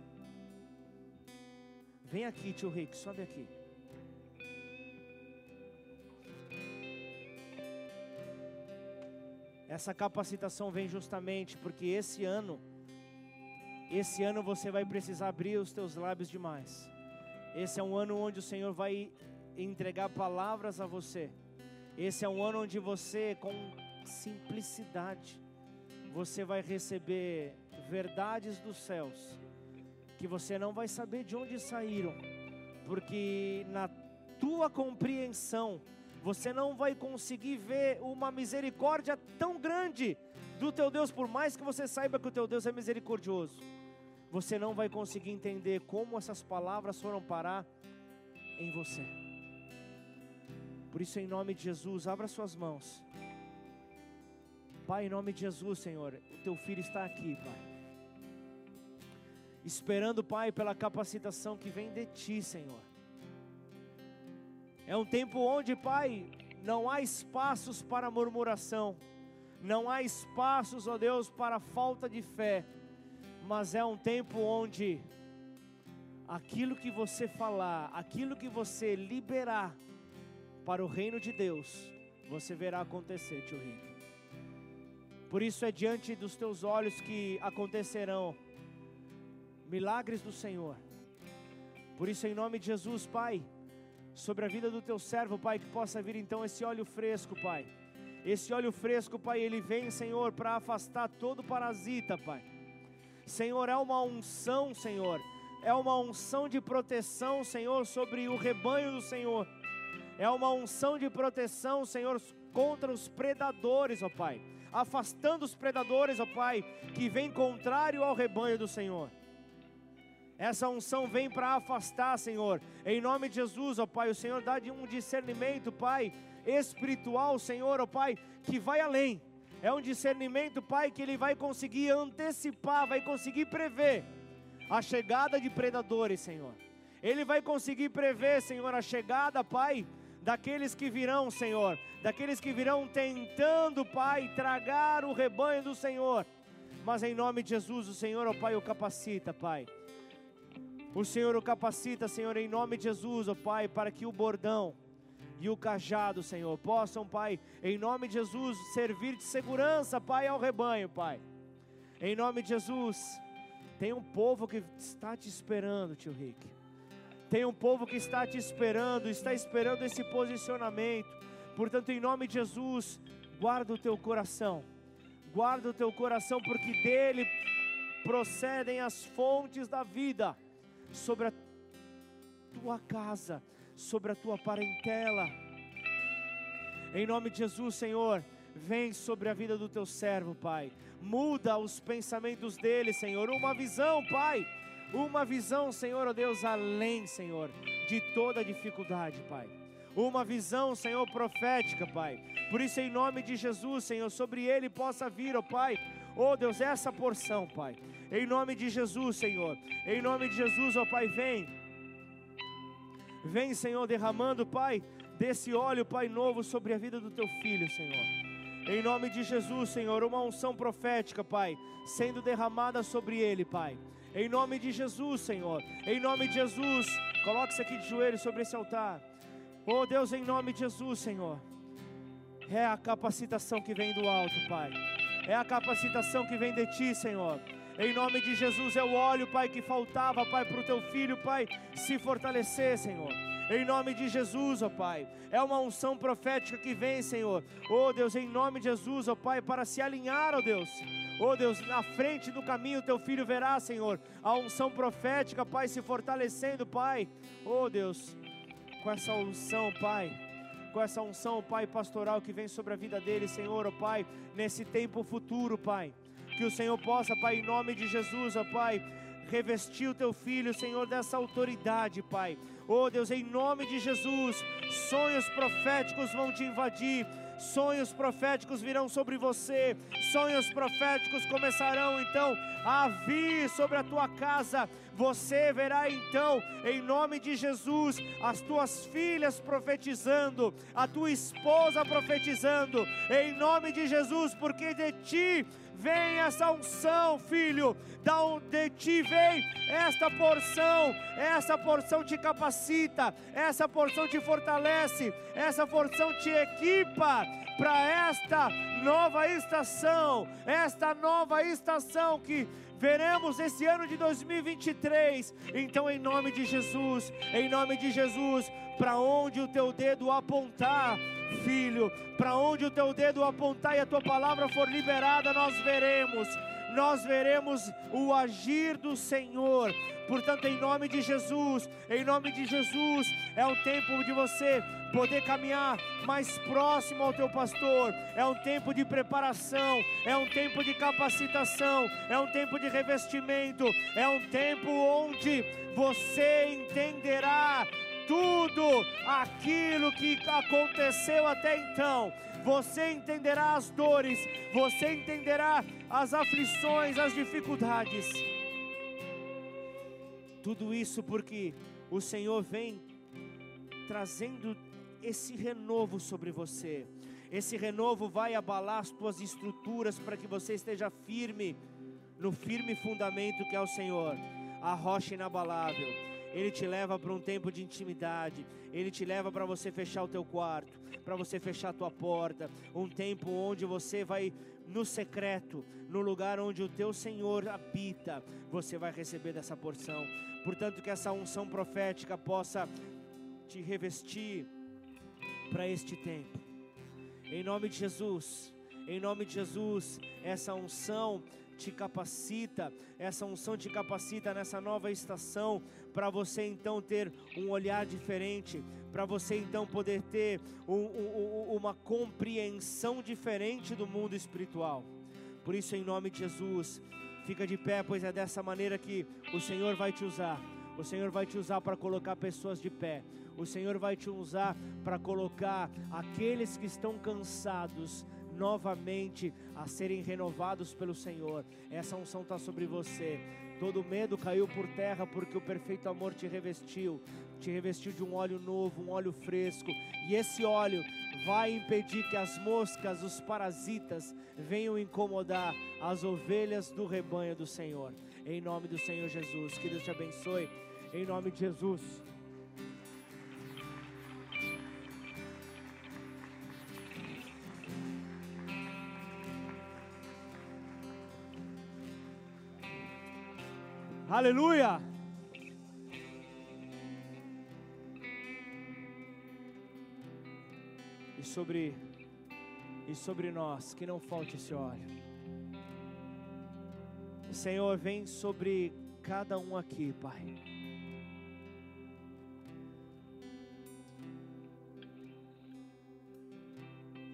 Vem aqui, tio Rick, sobe aqui. Essa capacitação vem justamente porque esse ano, esse ano você vai precisar abrir os teus lábios demais. Esse é um ano onde o Senhor vai entregar palavras a você. Esse é um ano onde você, com simplicidade, você vai receber verdades dos céus que você não vai saber de onde saíram, porque na tua compreensão você não vai conseguir ver uma misericórdia tão grande do teu Deus, por mais que você saiba que o teu Deus é misericordioso. Você não vai conseguir entender como essas palavras foram parar em você. Por isso, em nome de Jesus, abra suas mãos. Pai, em nome de Jesus, Senhor, o teu filho está aqui, Pai. Esperando, Pai, pela capacitação que vem de ti, Senhor. É um tempo onde, Pai, não há espaços para murmuração, não há espaços, ó Deus, para falta de fé, mas é um tempo onde aquilo que você falar, aquilo que você liberar para o reino de Deus, você verá acontecer, tio Rick. Por isso é diante dos teus olhos que acontecerão milagres do Senhor. Por isso, em nome de Jesus, Pai, sobre a vida do teu servo, Pai, que possa vir então esse óleo fresco, Pai. Esse óleo fresco, Pai, ele vem, Senhor, para afastar todo parasita, Pai. Senhor, é uma unção, Senhor. É uma unção de proteção, Senhor, sobre o rebanho do Senhor. É uma unção de proteção, Senhor, contra os predadores, ó Pai afastando os predadores, ó Pai, que vem contrário ao rebanho do Senhor. Essa unção vem para afastar, Senhor. Em nome de Jesus, ó Pai, o Senhor dá um discernimento, Pai, espiritual, Senhor, ó Pai, que vai além. É um discernimento, Pai, que ele vai conseguir antecipar, vai conseguir prever a chegada de predadores, Senhor. Ele vai conseguir prever, Senhor, a chegada, Pai, daqueles que virão, Senhor, daqueles que virão tentando, Pai, tragar o rebanho do Senhor. Mas em nome de Jesus, o Senhor, ó Pai, o capacita, Pai. O Senhor o capacita, Senhor, em nome de Jesus, ó Pai, para que o bordão e o cajado, Senhor, possam, Pai, em nome de Jesus, servir de segurança, Pai, ao rebanho, Pai. Em nome de Jesus, tem um povo que está te esperando, tio Rick. Tem um povo que está te esperando, está esperando esse posicionamento. Portanto, em nome de Jesus, guarda o teu coração. Guarda o teu coração, porque dele procedem as fontes da vida sobre a tua casa, sobre a tua parentela. Em nome de Jesus, Senhor, vem sobre a vida do teu servo, Pai. Muda os pensamentos dele, Senhor. Uma visão, Pai uma visão, Senhor, ó oh Deus, além, Senhor, de toda dificuldade, Pai. Uma visão, Senhor, profética, Pai. Por isso, em nome de Jesus, Senhor, sobre ele possa vir, ó oh Pai, ó oh Deus, essa porção, Pai. Em nome de Jesus, Senhor. Em nome de Jesus, ó Pai, vem. Vem, Senhor, derramando, Pai, desse óleo, Pai, novo sobre a vida do teu filho, Senhor. Em nome de Jesus, Senhor, uma unção profética, Pai, sendo derramada sobre ele, Pai. Em nome de Jesus, Senhor. Em nome de Jesus. Coloque-se aqui de joelhos sobre esse altar. Oh Deus, em nome de Jesus, Senhor. É a capacitação que vem do alto, Pai. É a capacitação que vem de Ti, Senhor. Em nome de Jesus, é o óleo, Pai, que faltava, Pai, para o Teu filho, Pai, se fortalecer, Senhor. Em nome de Jesus, ó Pai. É uma unção profética que vem, Senhor. Oh Deus, em nome de Jesus, ó Pai, para se alinhar, ó Deus Oh Deus, na frente do caminho teu filho verá, Senhor, a unção profética, Pai, se fortalecendo, Pai. Oh Deus, com essa unção, Pai, com essa unção, Pai, pastoral que vem sobre a vida dele, Senhor, oh Pai, nesse tempo futuro, Pai. Que o Senhor possa, Pai, em nome de Jesus, ó Pai, revestir o teu filho, Senhor, dessa autoridade, Pai. Oh Deus, em nome de Jesus, sonhos proféticos vão te invadir sonhos proféticos virão sobre você, sonhos proféticos começarão então a vir sobre a tua casa. Você verá então, em nome de Jesus, as tuas filhas profetizando, a tua esposa profetizando, em nome de Jesus, porque de ti vem essa unção, filho, da de ti vem esta porção, essa porção te capacita, essa porção te fortalece, essa porção te equipa para esta nova estação, esta nova estação que veremos esse ano de 2023. Então, em nome de Jesus, em nome de Jesus, para onde o teu dedo apontar, filho, para onde o teu dedo apontar e a tua palavra for liberada, nós veremos nós veremos o agir do Senhor. Portanto, em nome de Jesus, em nome de Jesus, é o tempo de você poder caminhar mais próximo ao teu pastor. É um tempo de preparação, é um tempo de capacitação, é um tempo de revestimento, é um tempo onde você entenderá tudo aquilo que aconteceu até então. Você entenderá as dores, você entenderá as aflições, as dificuldades. Tudo isso porque o Senhor vem trazendo esse renovo sobre você. Esse renovo vai abalar as tuas estruturas para que você esteja firme no firme fundamento que é o Senhor, a rocha inabalável. Ele te leva para um tempo de intimidade, ele te leva para você fechar o teu quarto, para você fechar a tua porta, um tempo onde você vai no secreto, no lugar onde o teu Senhor habita, você vai receber dessa porção. Portanto, que essa unção profética possa te revestir para este tempo. Em nome de Jesus, em nome de Jesus, essa unção te capacita, essa unção te capacita nessa nova estação, para você então ter um olhar diferente, para você então poder ter um, um, uma compreensão diferente do mundo espiritual. Por isso, em nome de Jesus, fica de pé, pois é dessa maneira que o Senhor vai te usar. O Senhor vai te usar para colocar pessoas de pé. O Senhor vai te usar para colocar aqueles que estão cansados novamente a serem renovados pelo Senhor. Essa unção está sobre você. Todo medo caiu por terra porque o perfeito amor te revestiu, te revestiu de um óleo novo, um óleo fresco. E esse óleo vai impedir que as moscas, os parasitas, venham incomodar as ovelhas do rebanho do Senhor. Em nome do Senhor Jesus, que Deus te abençoe. Em nome de Jesus. Aleluia! E sobre e sobre nós que não falte esse óleo. Senhor, vem sobre cada um aqui, Pai.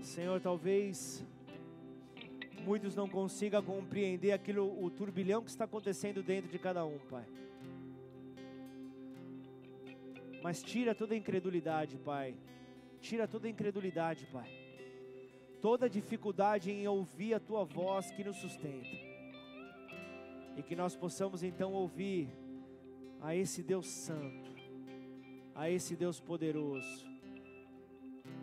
Senhor, talvez muitos não consigam compreender aquilo, o turbilhão que está acontecendo dentro de cada um, Pai. Mas tira toda a incredulidade, Pai. Tira toda a incredulidade, Pai. Toda dificuldade em ouvir a Tua voz que nos sustenta. E que nós possamos então ouvir a esse Deus Santo, a esse Deus poderoso.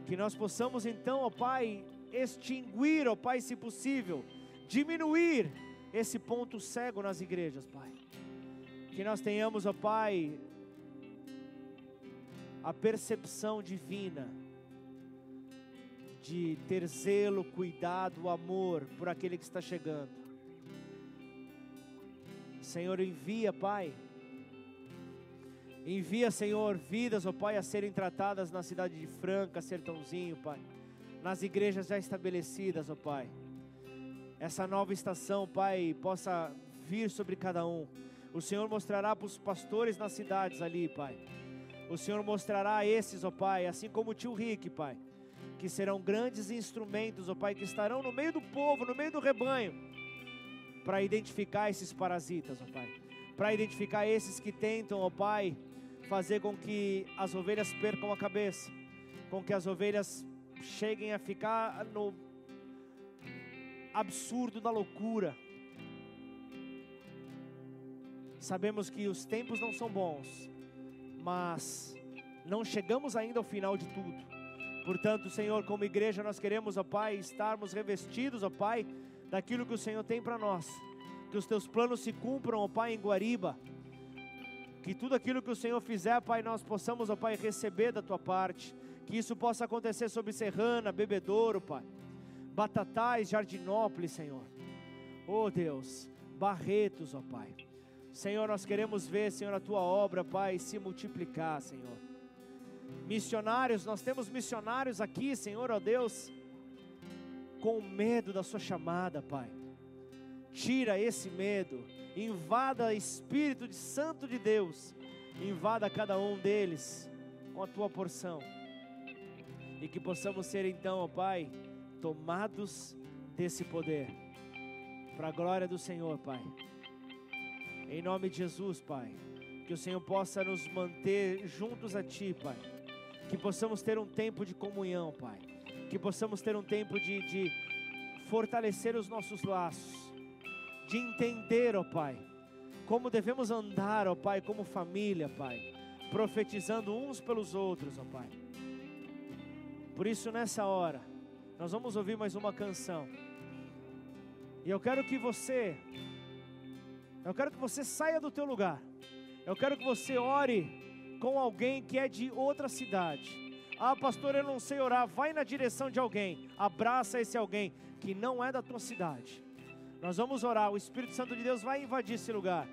Que nós possamos então, ó Pai, extinguir, ó Pai, se possível, diminuir esse ponto cego nas igrejas, Pai. Que nós tenhamos, ó Pai, a percepção divina de ter zelo, cuidado, amor por aquele que está chegando. Senhor, envia, Pai. Envia, Senhor, vidas, ó Pai, a serem tratadas na cidade de Franca, Sertãozinho, Pai nas igrejas já estabelecidas, ó Pai. Essa nova estação, Pai, possa vir sobre cada um. O Senhor mostrará para os pastores nas cidades ali, Pai. O Senhor mostrará a esses, ó Pai, assim como o tio Rick, Pai, que serão grandes instrumentos, ó Pai, que estarão no meio do povo, no meio do rebanho, para identificar esses parasitas, ó Pai. Para identificar esses que tentam, ó Pai, fazer com que as ovelhas percam a cabeça, com que as ovelhas cheguem a ficar no absurdo da loucura. Sabemos que os tempos não são bons, mas não chegamos ainda ao final de tudo. Portanto, Senhor, como igreja, nós queremos, ó Pai, estarmos revestidos, ó Pai, daquilo que o Senhor tem para nós. Que os teus planos se cumpram, ó Pai, em Guariba. Que tudo aquilo que o Senhor fizer, Pai, nós possamos, ó Pai, receber da tua parte que isso possa acontecer sobre Serrana, Bebedouro, Pai. Batatais, Jardinópolis, Senhor. Oh Deus, Barretos, ó Pai. Senhor, nós queremos ver, Senhor, a tua obra, Pai, se multiplicar, Senhor. Missionários, nós temos missionários aqui, Senhor, ó Deus, com medo da sua chamada, Pai. Tira esse medo, invada Espírito de Santo de Deus, invada cada um deles com a tua porção e que possamos ser então, ó Pai, tomados desse poder, para a glória do Senhor, Pai. Em nome de Jesus, Pai, Que o Senhor possa nos manter juntos a Ti, Pai. Que possamos ter um tempo de comunhão, Pai. Que possamos ter um tempo de, de fortalecer os nossos laços. De entender, ó Pai, como devemos andar, ó Pai, como família, Pai. Profetizando uns pelos outros, ó Pai. Por isso, nessa hora, nós vamos ouvir mais uma canção. E eu quero que você, eu quero que você saia do teu lugar. Eu quero que você ore com alguém que é de outra cidade. Ah, pastor, eu não sei orar. Vai na direção de alguém. Abraça esse alguém que não é da tua cidade. Nós vamos orar. O Espírito Santo de Deus vai invadir esse lugar.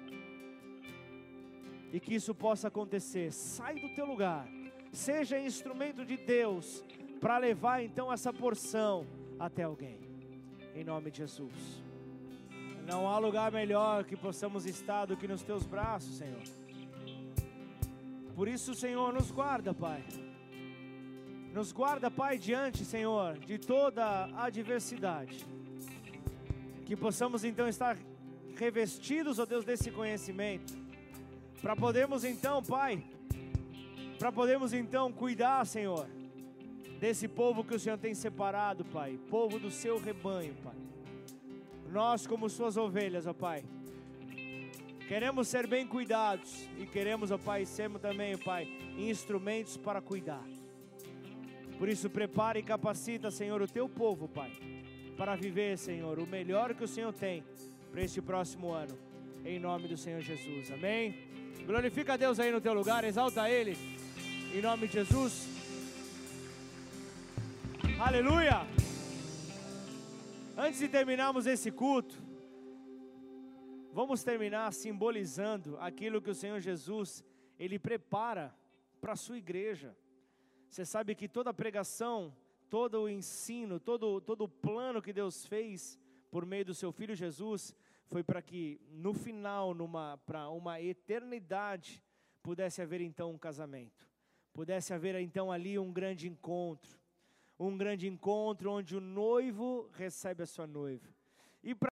E que isso possa acontecer. Sai do teu lugar. Seja instrumento de Deus para levar então essa porção até alguém. Em nome de Jesus. Não há lugar melhor que possamos estar do que nos teus braços, Senhor. Por isso, Senhor, nos guarda, Pai. Nos guarda, Pai, diante, Senhor, de toda a adversidade. Que possamos então estar revestidos, ó Deus, desse conhecimento. Para podermos então, Pai, para podermos então cuidar, Senhor, desse povo que o Senhor tem separado, Pai, povo do seu rebanho, Pai. Nós, como suas ovelhas, ó Pai, queremos ser bem cuidados e queremos, ó Pai, sermos também, ó Pai, instrumentos para cuidar. Por isso, prepare e capacita, Senhor, o teu povo, Pai, para viver, Senhor, o melhor que o Senhor tem para este próximo ano. Em nome do Senhor Jesus. Amém. Glorifica a Deus aí no teu lugar, exalta Ele. Em nome de Jesus. Aleluia. Antes de terminarmos esse culto, vamos terminar simbolizando aquilo que o Senhor Jesus ele prepara para a sua igreja. Você sabe que toda pregação, todo o ensino, todo, todo o plano que Deus fez por meio do seu Filho Jesus, foi para que no final, numa, para uma eternidade, pudesse haver então um casamento, pudesse haver então ali um grande encontro, um grande encontro onde o noivo recebe a sua noiva. E